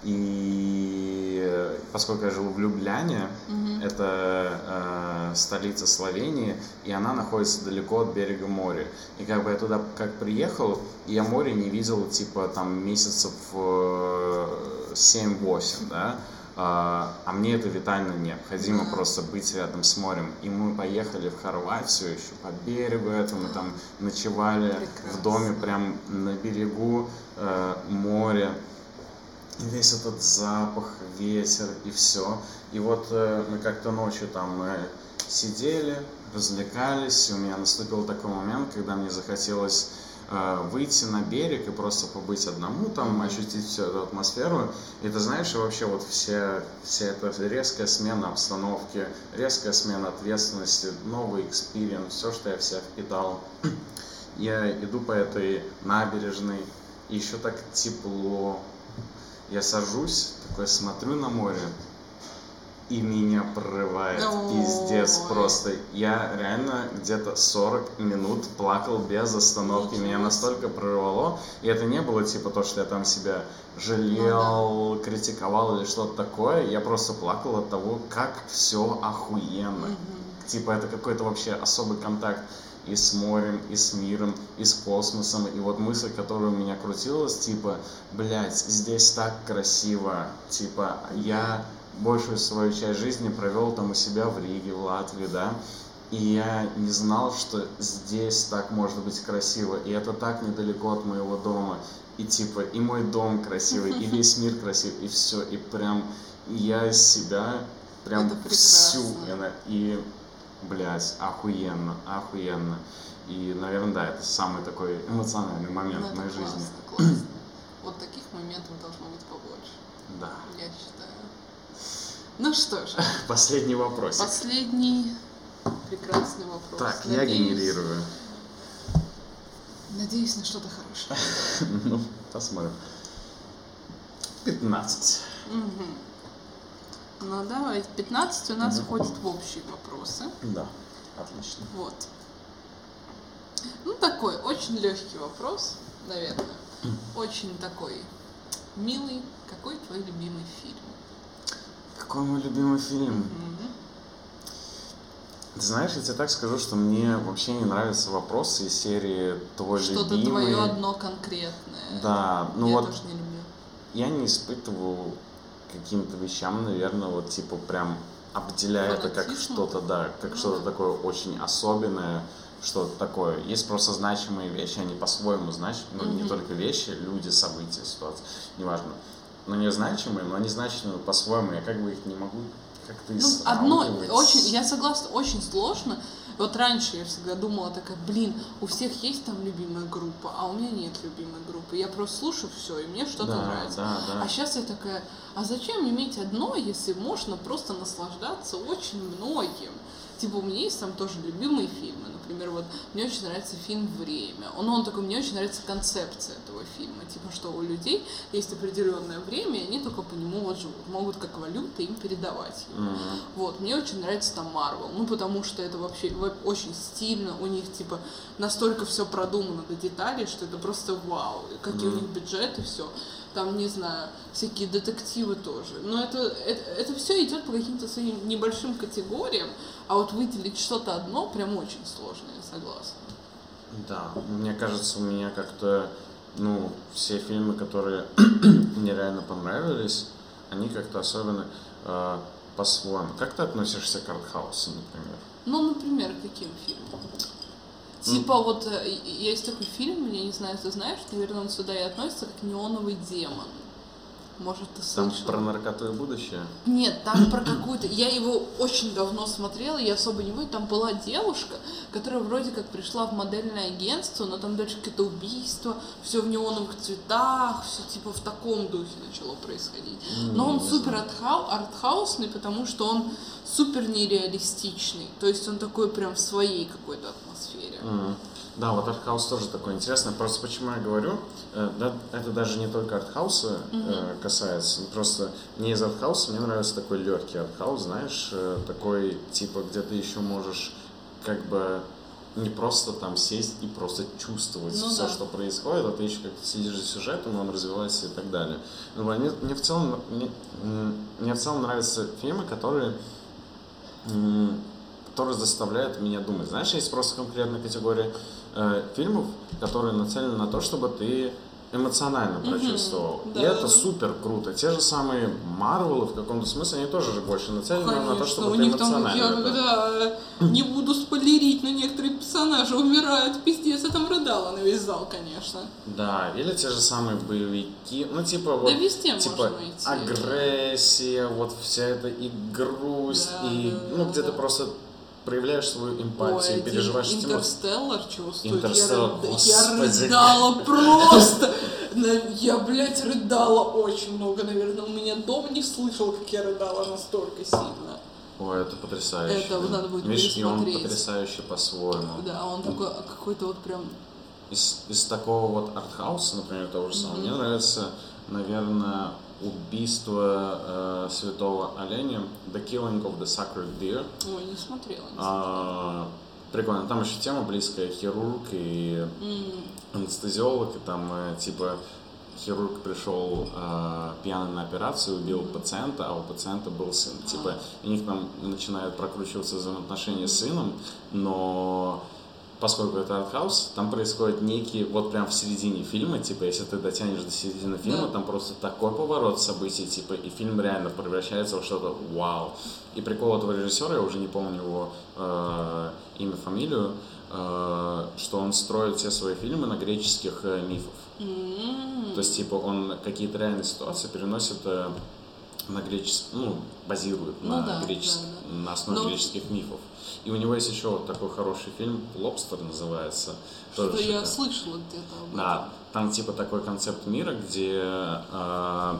И э, поскольку я живу в Любляне, это э, столица Словении, и она находится далеко от берега моря. И как бы я туда как приехал, я море не видел типа там месяцев э, 7-8, да. А а мне это витально необходимо просто быть рядом с морем. И мы поехали в Хорватию еще по берегу этому, мы там ночевали в Прекрасно. доме прям на берегу э, моря. И весь этот запах, ветер и все. И вот э, мы как-то ночью там э, сидели, развлекались, и у меня наступил такой момент, когда мне захотелось выйти на берег и просто побыть одному, там, ощутить всю эту атмосферу. И ты знаешь, вообще вот вся, вся эта резкая смена обстановки, резкая смена ответственности, новый experience, все, что я в себя впитал. Я иду по этой набережной, и еще так тепло. Я сажусь, такой смотрю на море, и меня прорывает Ой. пиздец просто. Я реально где-то 40 минут плакал без остановки. Меня настолько прорвало. И это не было типа то, что я там себя жалел, критиковал или что-то такое. Я просто плакал от того, как все охуенно. Типа это какой-то вообще особый контакт и с морем, и с миром, и с космосом. И вот мысль, которая у меня крутилась, типа, блядь, здесь так красиво. Типа, я большую свою часть жизни провел там у себя в Риге, в Латвии, да. И я не знал, что здесь так может быть красиво. И это так недалеко от моего дома. И типа, и мой дом красивый, и весь мир красив, и все. И прям я из себя прям всю. И, блядь, охуенно, охуенно. И, наверное, да, это самый такой эмоциональный момент Ну, в моей классно, жизни. классно. Вот таких моментов должно быть побольше, Да. я считаю. Ну что ж, Последний вопросик. последний прекрасный вопрос. Так, я Надеюсь- генерирую. Надеюсь на что-то хорошее. Ну, посмотрим. 15. Мгм. Ну давай, 15 у нас уходит в общие вопросы. Да, отлично. Вот. Ну, такой очень легкий вопрос, наверное. Очень такой милый. Какой твой любимый фильм? Какой мой любимый фильм? Ты знаешь, я тебе так скажу, что мне вообще не нравятся вопросы из серии «Твой Что-то любимый». твое одно конкретное. Да, ну я вот тоже не люблю. я не испытываю каким-то вещам, наверное, вот типа прям обделяя это как что-то, да, как Ну что-то да. такое очень особенное, что-то такое. Есть просто значимые вещи, они по-своему значимы, ну не Мгм. только вещи, люди, события, ситуации, неважно. Но не значимые, но они значимы по-своему, я как бы их не могу как-то Ну, одно, очень, я согласна, очень сложно. Вот раньше я всегда думала такая, блин, у всех есть там любимая группа, а у меня нет любимой группы. Я просто слушаю все, и мне что-то Да, нравится. да, да. А сейчас я такая, а зачем иметь одно, если можно просто наслаждаться очень многим? Типа, у меня есть там тоже любимые фильмы. Например, вот мне очень нравится фильм «Время». Он, он такой, мне очень нравится концепция этого фильма. Типа, что у людей есть определенное время, и они только по нему вот живут. Могут как валюта им передавать его. Мгм. Вот, мне очень нравится там Марвел, ну потому что это вообще во- очень стильно, у них типа настолько все продумано до деталей, что это просто вау, какие у них бюджеты, все. Там, не знаю, всякие детективы тоже. Но это, это, все идет по каким-то своим небольшим категориям, а вот выделить что-то одно прям очень сложно, я согласна. Да, мне кажется, у меня как-то, ну, все фильмы, которые мне реально понравились, они как-то особенно э, по-своему. Как ты относишься к артхаусу, например? Ну, например, каким фильмом? Типа вот э, есть такой фильм, я не знаю, ты знаешь, наверное, он сюда и относится, как «Неоновый демон». Может, ты Там слышал? про наркоту и будущее? Нет, там про какую-то... Я его очень давно смотрела, я особо не помню. Там была девушка, которая вроде как пришла в модельное агентство, но там дальше какие-то убийства, все в неоновых цветах, все типа в таком духе начало происходить. Но он супер артхау- артхаусный, потому что он супер нереалистичный. То есть он такой прям в своей какой-то атмосфере. Мгм. Да, вот артхаус тоже такой интересный. Просто почему я говорю, да, это даже не только артхауса э, касается. Просто не из артхауса, мне нравится такой легкий артхаус, знаешь, э, такой типа, где ты еще можешь как бы не просто там сесть и просто чувствовать Ну все, да. что происходит, а ты еще как-то сидишь за сюжетом, он развивается и так далее. Ну, мне, мне в целом мне, мне в целом нравятся фильмы, которые которые заставляют меня думать. Знаешь, есть просто конкретная категория э, фильмов, которые нацелены на то, чтобы ты эмоционально прочувствовал. да. И это супер круто. Те же самые Марвелы в каком-то смысле, они тоже же больше нацелены на то, Конечно, чтобы у ты них там, эмоционально. я это- когда э, не буду спойлерить, но некоторые персонажи умирают, пиздец, я там рыдала на весь зал, конечно. Да, или те же самые боевики, ну типа вот, Да везде типа агрессия, вот вся эта и грусть, Да, и да, ну да, где да. просто проявляешь свою эмпатию, Ой, переживаешь эти. Интерстеллар чувствую. Интерстеллар, я, я рыдала просто. Я, блядь, рыдала очень много, наверное. У меня дом не слышал, как я рыдала настолько сильно. Ой, это потрясающе. Это надо будет Видишь, и он потрясающий по-своему. Да, он такой а, какой-то вот прям... Из, из такого вот артхауса, например, того же самого, мне нравится, наверное, убийство э, святого оленя, The Killing of the Sacred Deer. Ой, не смотрела. Не А, прикольно. Там еще тема близкая, хирург и смотрела. М, анестезиолог, и там э, типа хирург пришел э, пьяный на операцию, убил пациента, а у пациента был сын. Типа, у них там начинают прокручиваться взаимоотношения с сыном, но поскольку это артхаус, там происходит некий, вот прям в середине фильма, типа, если ты дотянешь до середины фильма, Да. там просто такой поворот событий, типа, и фильм реально превращается во что-то вау. И прикол этого режиссера, я уже не помню его э, имя, фамилию, э, что он строит все свои фильмы на греческих э, мифах. М. То есть, типа, он какие-то реальные ситуации переносит э, на греческий, ну, базирует Ну на, да, гречес- да, на основе Но- греческих мифов. И у него есть еще вот такой хороший фильм «Лобстер» называется. Тоже Что я шикарно. слышала где-то об этом. Да, там типа такой концепт мира, где э,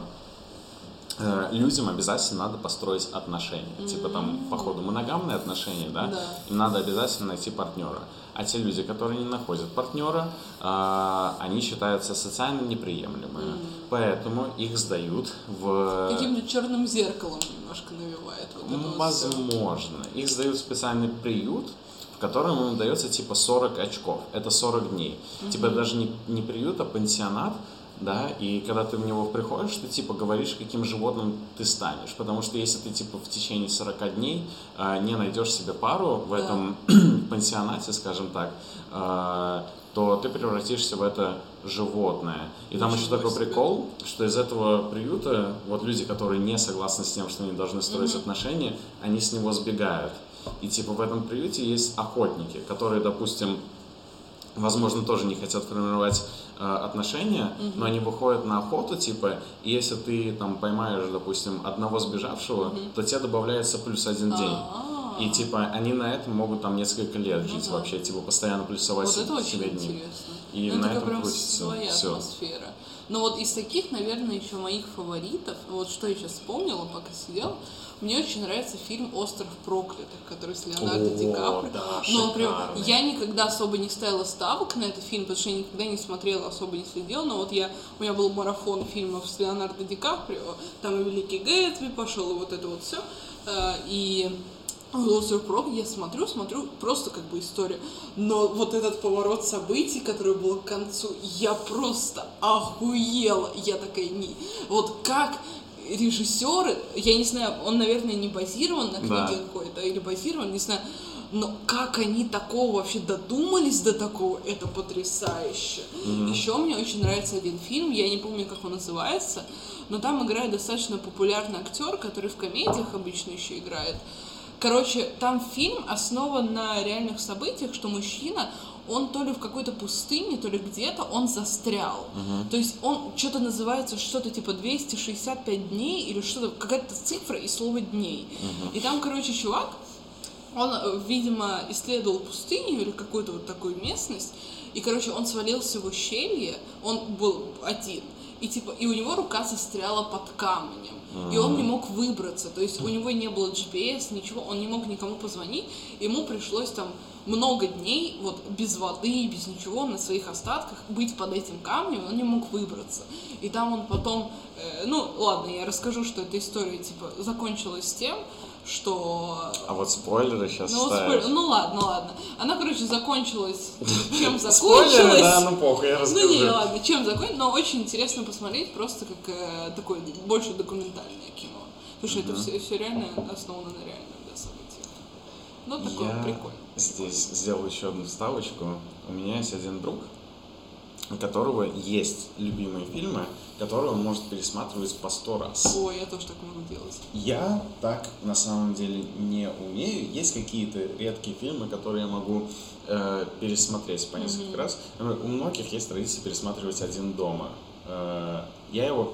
людям обязательно надо построить отношения. Типа там, походу, моногамные отношения, да? Да. Им надо обязательно найти партнера. А те люди, которые не находят партнера, э, они считаются социально неприемлемыми. Поэтому их сдают в... Каким-то черным зеркалом немножко навевает вот Ну, вот. Возможно. Их сдают в специальный приют, в котором им дается типа 40 очков. Это 40 дней. Типа это даже не, не приют, а пансионат. Да, и когда ты в него приходишь, ты типа говоришь, каким животным ты станешь. Потому что если ты типа в течение 40 дней а, не найдешь себе пару в Да. этом пансионате, скажем так, а, то ты превратишься в это животное. И там еще такой себе. прикол, что из этого приюта вот люди, которые не согласны с тем, что они должны строить отношения, они с него сбегают. И типа в этом приюте есть охотники, которые, допустим, возможно, тоже не хотят формировать э, отношения, но они выходят на охоту, типа, и если ты там поймаешь, допустим, одного сбежавшего, то тебе добавляется плюс один день. И типа они на этом могут там несколько лет жить да. вообще, типа постоянно плюсовать Вот это себе очень дни. интересно. И Ну, на этом прям крутится своя всё. атмосфера. Но вот из таких, наверное, еще моих фаворитов, вот что я сейчас вспомнила, пока сидел, мне очень нравится фильм «Остров проклятых», который с Леонардо О, Ди Каприо. да, Но прям я никогда особо не ставила ставок на этот фильм, потому что я никогда не смотрела, особо не следила. Но вот я, у меня был марафон фильмов с Леонардо Ди Каприо, там и «Великий Гэтсби» пошел, и вот это вот все. И «Остров проклятых» я смотрю, смотрю, просто как бы история. Но вот этот поворот событий, который был к концу, я просто охуела. Я такая, не... Вот как режиссеры, я не знаю, он, наверное, не базирован на книге Да. какой-то, или базирован, не знаю, но как они такого вообще додумались до такого, это потрясающе. Еще мне очень нравится один фильм, я не помню, как он называется, но там играет достаточно популярный актер, который в комедиях обычно еще играет. Короче, там фильм основан на реальных событиях, что мужчина, он то ли в какой-то пустыне, то ли где-то, он застрял. То есть он что-то называется, что-то типа 265 дней или что-то, какая-то цифра и слово дней. И там, короче, чувак, он, э, видимо, исследовал пустыню или какую-то вот такую местность, и, короче, он свалился в ущелье, он был один, и, типа, и у него рука застряла под камнем, и он не мог выбраться, то есть у него не было GPS, ничего, он не мог никому позвонить, ему пришлось там много дней вот без воды, без ничего, на своих остатках быть под этим камнем, он не мог выбраться. И там он потом, э, ну ладно, я расскажу, что эта история типа закончилась тем, что А вот спойлеры сейчас ну, вот спойлер- ну ладно, ладно. Она, короче, закончилась. Чем Спойлеры, закончилась? да, ну похуй, я расскажу. Ну не, ладно, чем закончилась, но очень интересно посмотреть, просто как э, такое больше документальное кино. Потому что это все, все реально основано на событиях. Ну, такое Я прикольно. здесь сделал еще одну вставочку. У меня есть один друг, у которого есть любимые фильмы, которые он может пересматривать по сто раз. Ой, я тоже так могу делать. Я так на самом деле не умею. Есть какие-то редкие фильмы, которые я могу э, пересмотреть по несколько раз. Например, У многих есть традиция пересматривать один дома. Э, я его,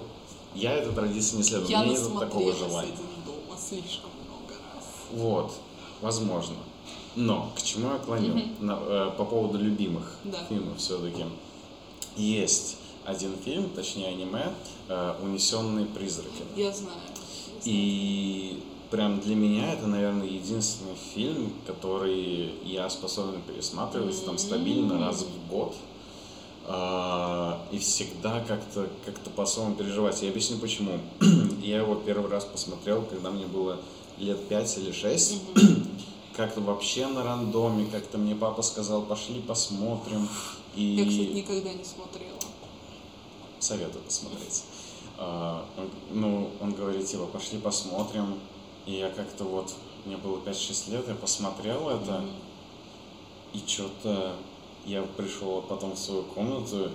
я этой традиции не следую. Я У меня нет такого желания. один дома слишком много раз. Вот, возможно. Но к чему я клоню? На- э, по поводу любимых Да. фильмов все-таки. Есть один фильм, точнее аниме, э, «Унесенные призраки». Я знаю. И прям для меня это, наверное, единственный фильм, который я способен пересматривать там стабильно раз в год. А, И всегда как-то как по-своему переживать. Я объясню почему. Я его первый раз посмотрел, когда мне было лет 5 или 6. Как-то вообще на рандоме, как-то мне папа сказал, пошли посмотрим. И Я, кстати, никогда не смотрела. советую посмотреть. А, ну, он говорит, типа, пошли посмотрим. И я как-то вот, мне было 5-6 лет, я посмотрел это, Мгм. и что-то я пришел потом в свою комнату,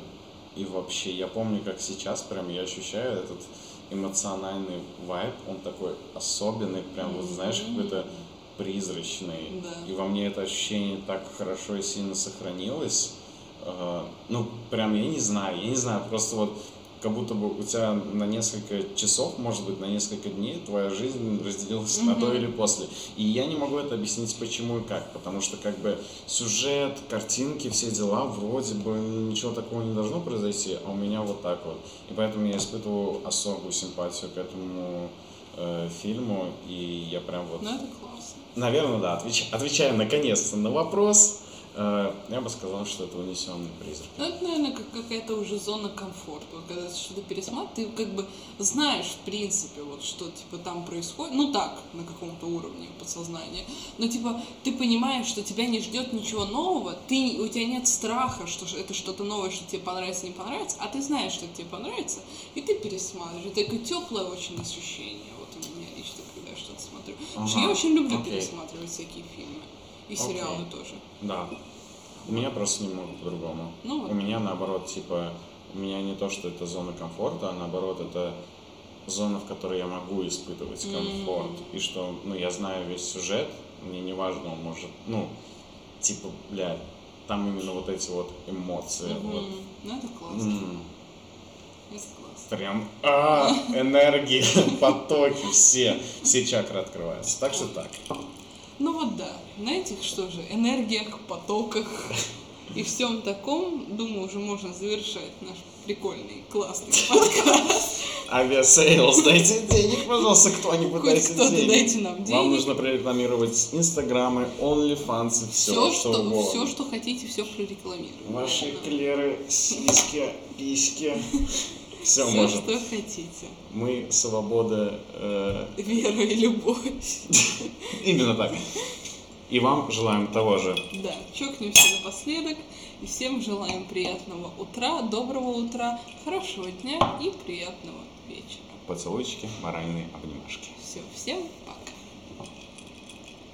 и вообще, я помню, как сейчас прям я ощущаю этот эмоциональный вайб, он такой особенный, прям вот знаешь, какой-то призрачный. Да. И во мне это ощущение так хорошо и сильно сохранилось. Э, Ну, прям я не знаю, я не знаю, просто вот как будто бы у тебя на несколько часов, может быть, на несколько дней твоя жизнь разделилась на до Мгм. или после. И я не могу это объяснить почему и как, потому что как бы сюжет, картинки, все дела, вроде бы ничего такого не должно произойти, а у меня вот так вот. И поэтому я испытываю особую симпатию к этому э, фильму, и я прям вот... Ну, это классно. Наверное, да, отвеч... отвечая наконец-то на вопрос, я бы сказал, что это унесенный призрак. Ну, это, наверное, как какая-то уже зона комфорта. Вот Когда ты что-то пересматриваешь, ты как бы знаешь, в принципе, вот что, типа, там происходит. Ну, так, на каком-то уровне подсознания. Но, типа, ты понимаешь, что тебя не ждет ничего нового, ты, у тебя нет страха, что это что-то новое, что тебе понравится, не понравится, а ты знаешь, что тебе понравится, и ты пересматриваешь. Это такое теплое очень ощущение, вот у меня лично, когда я что-то смотрю. Потому что Ага, я очень люблю окей. пересматривать всякие фильмы. И сериалы тоже. Да. У меня просто немного по-другому. Ну вот. У меня наоборот, типа, у меня не то, что это зона комфорта, а наоборот, это зона, в которой я могу испытывать комфорт. И что, ну, я знаю весь сюжет, мне не важно, он может, ну, типа, бля, там именно вот эти вот эмоции. Мгм. Вот. Ну, это классно. Это классно. Прям, а, энергии, потоки, все, все чакры открываются. Так что так. Ну вот да, на этих что же, энергиях, потоках и всем таком, думаю, уже можно завершать наш прикольный, классный подкаст. Aviasales, дайте денег, пожалуйста, кто-нибудь Хоть дайте кто-то денег. дайте нам Вам денег. нужно прорекламировать инстаграмы, OnlyFans и все, Все, что, что, угодно. все, что хотите, все прорекламируем. Ваши клеры, сиськи, письки. Все Все, можно. что хотите. Мы свобода. э, Вера и любовь. именно так. И вам желаем того же. Да, чокнемся напоследок. И всем желаем приятного утра, доброго утра, хорошего дня и приятного вечера. Поцелуйчики, моральные обнимашки. Все, всем.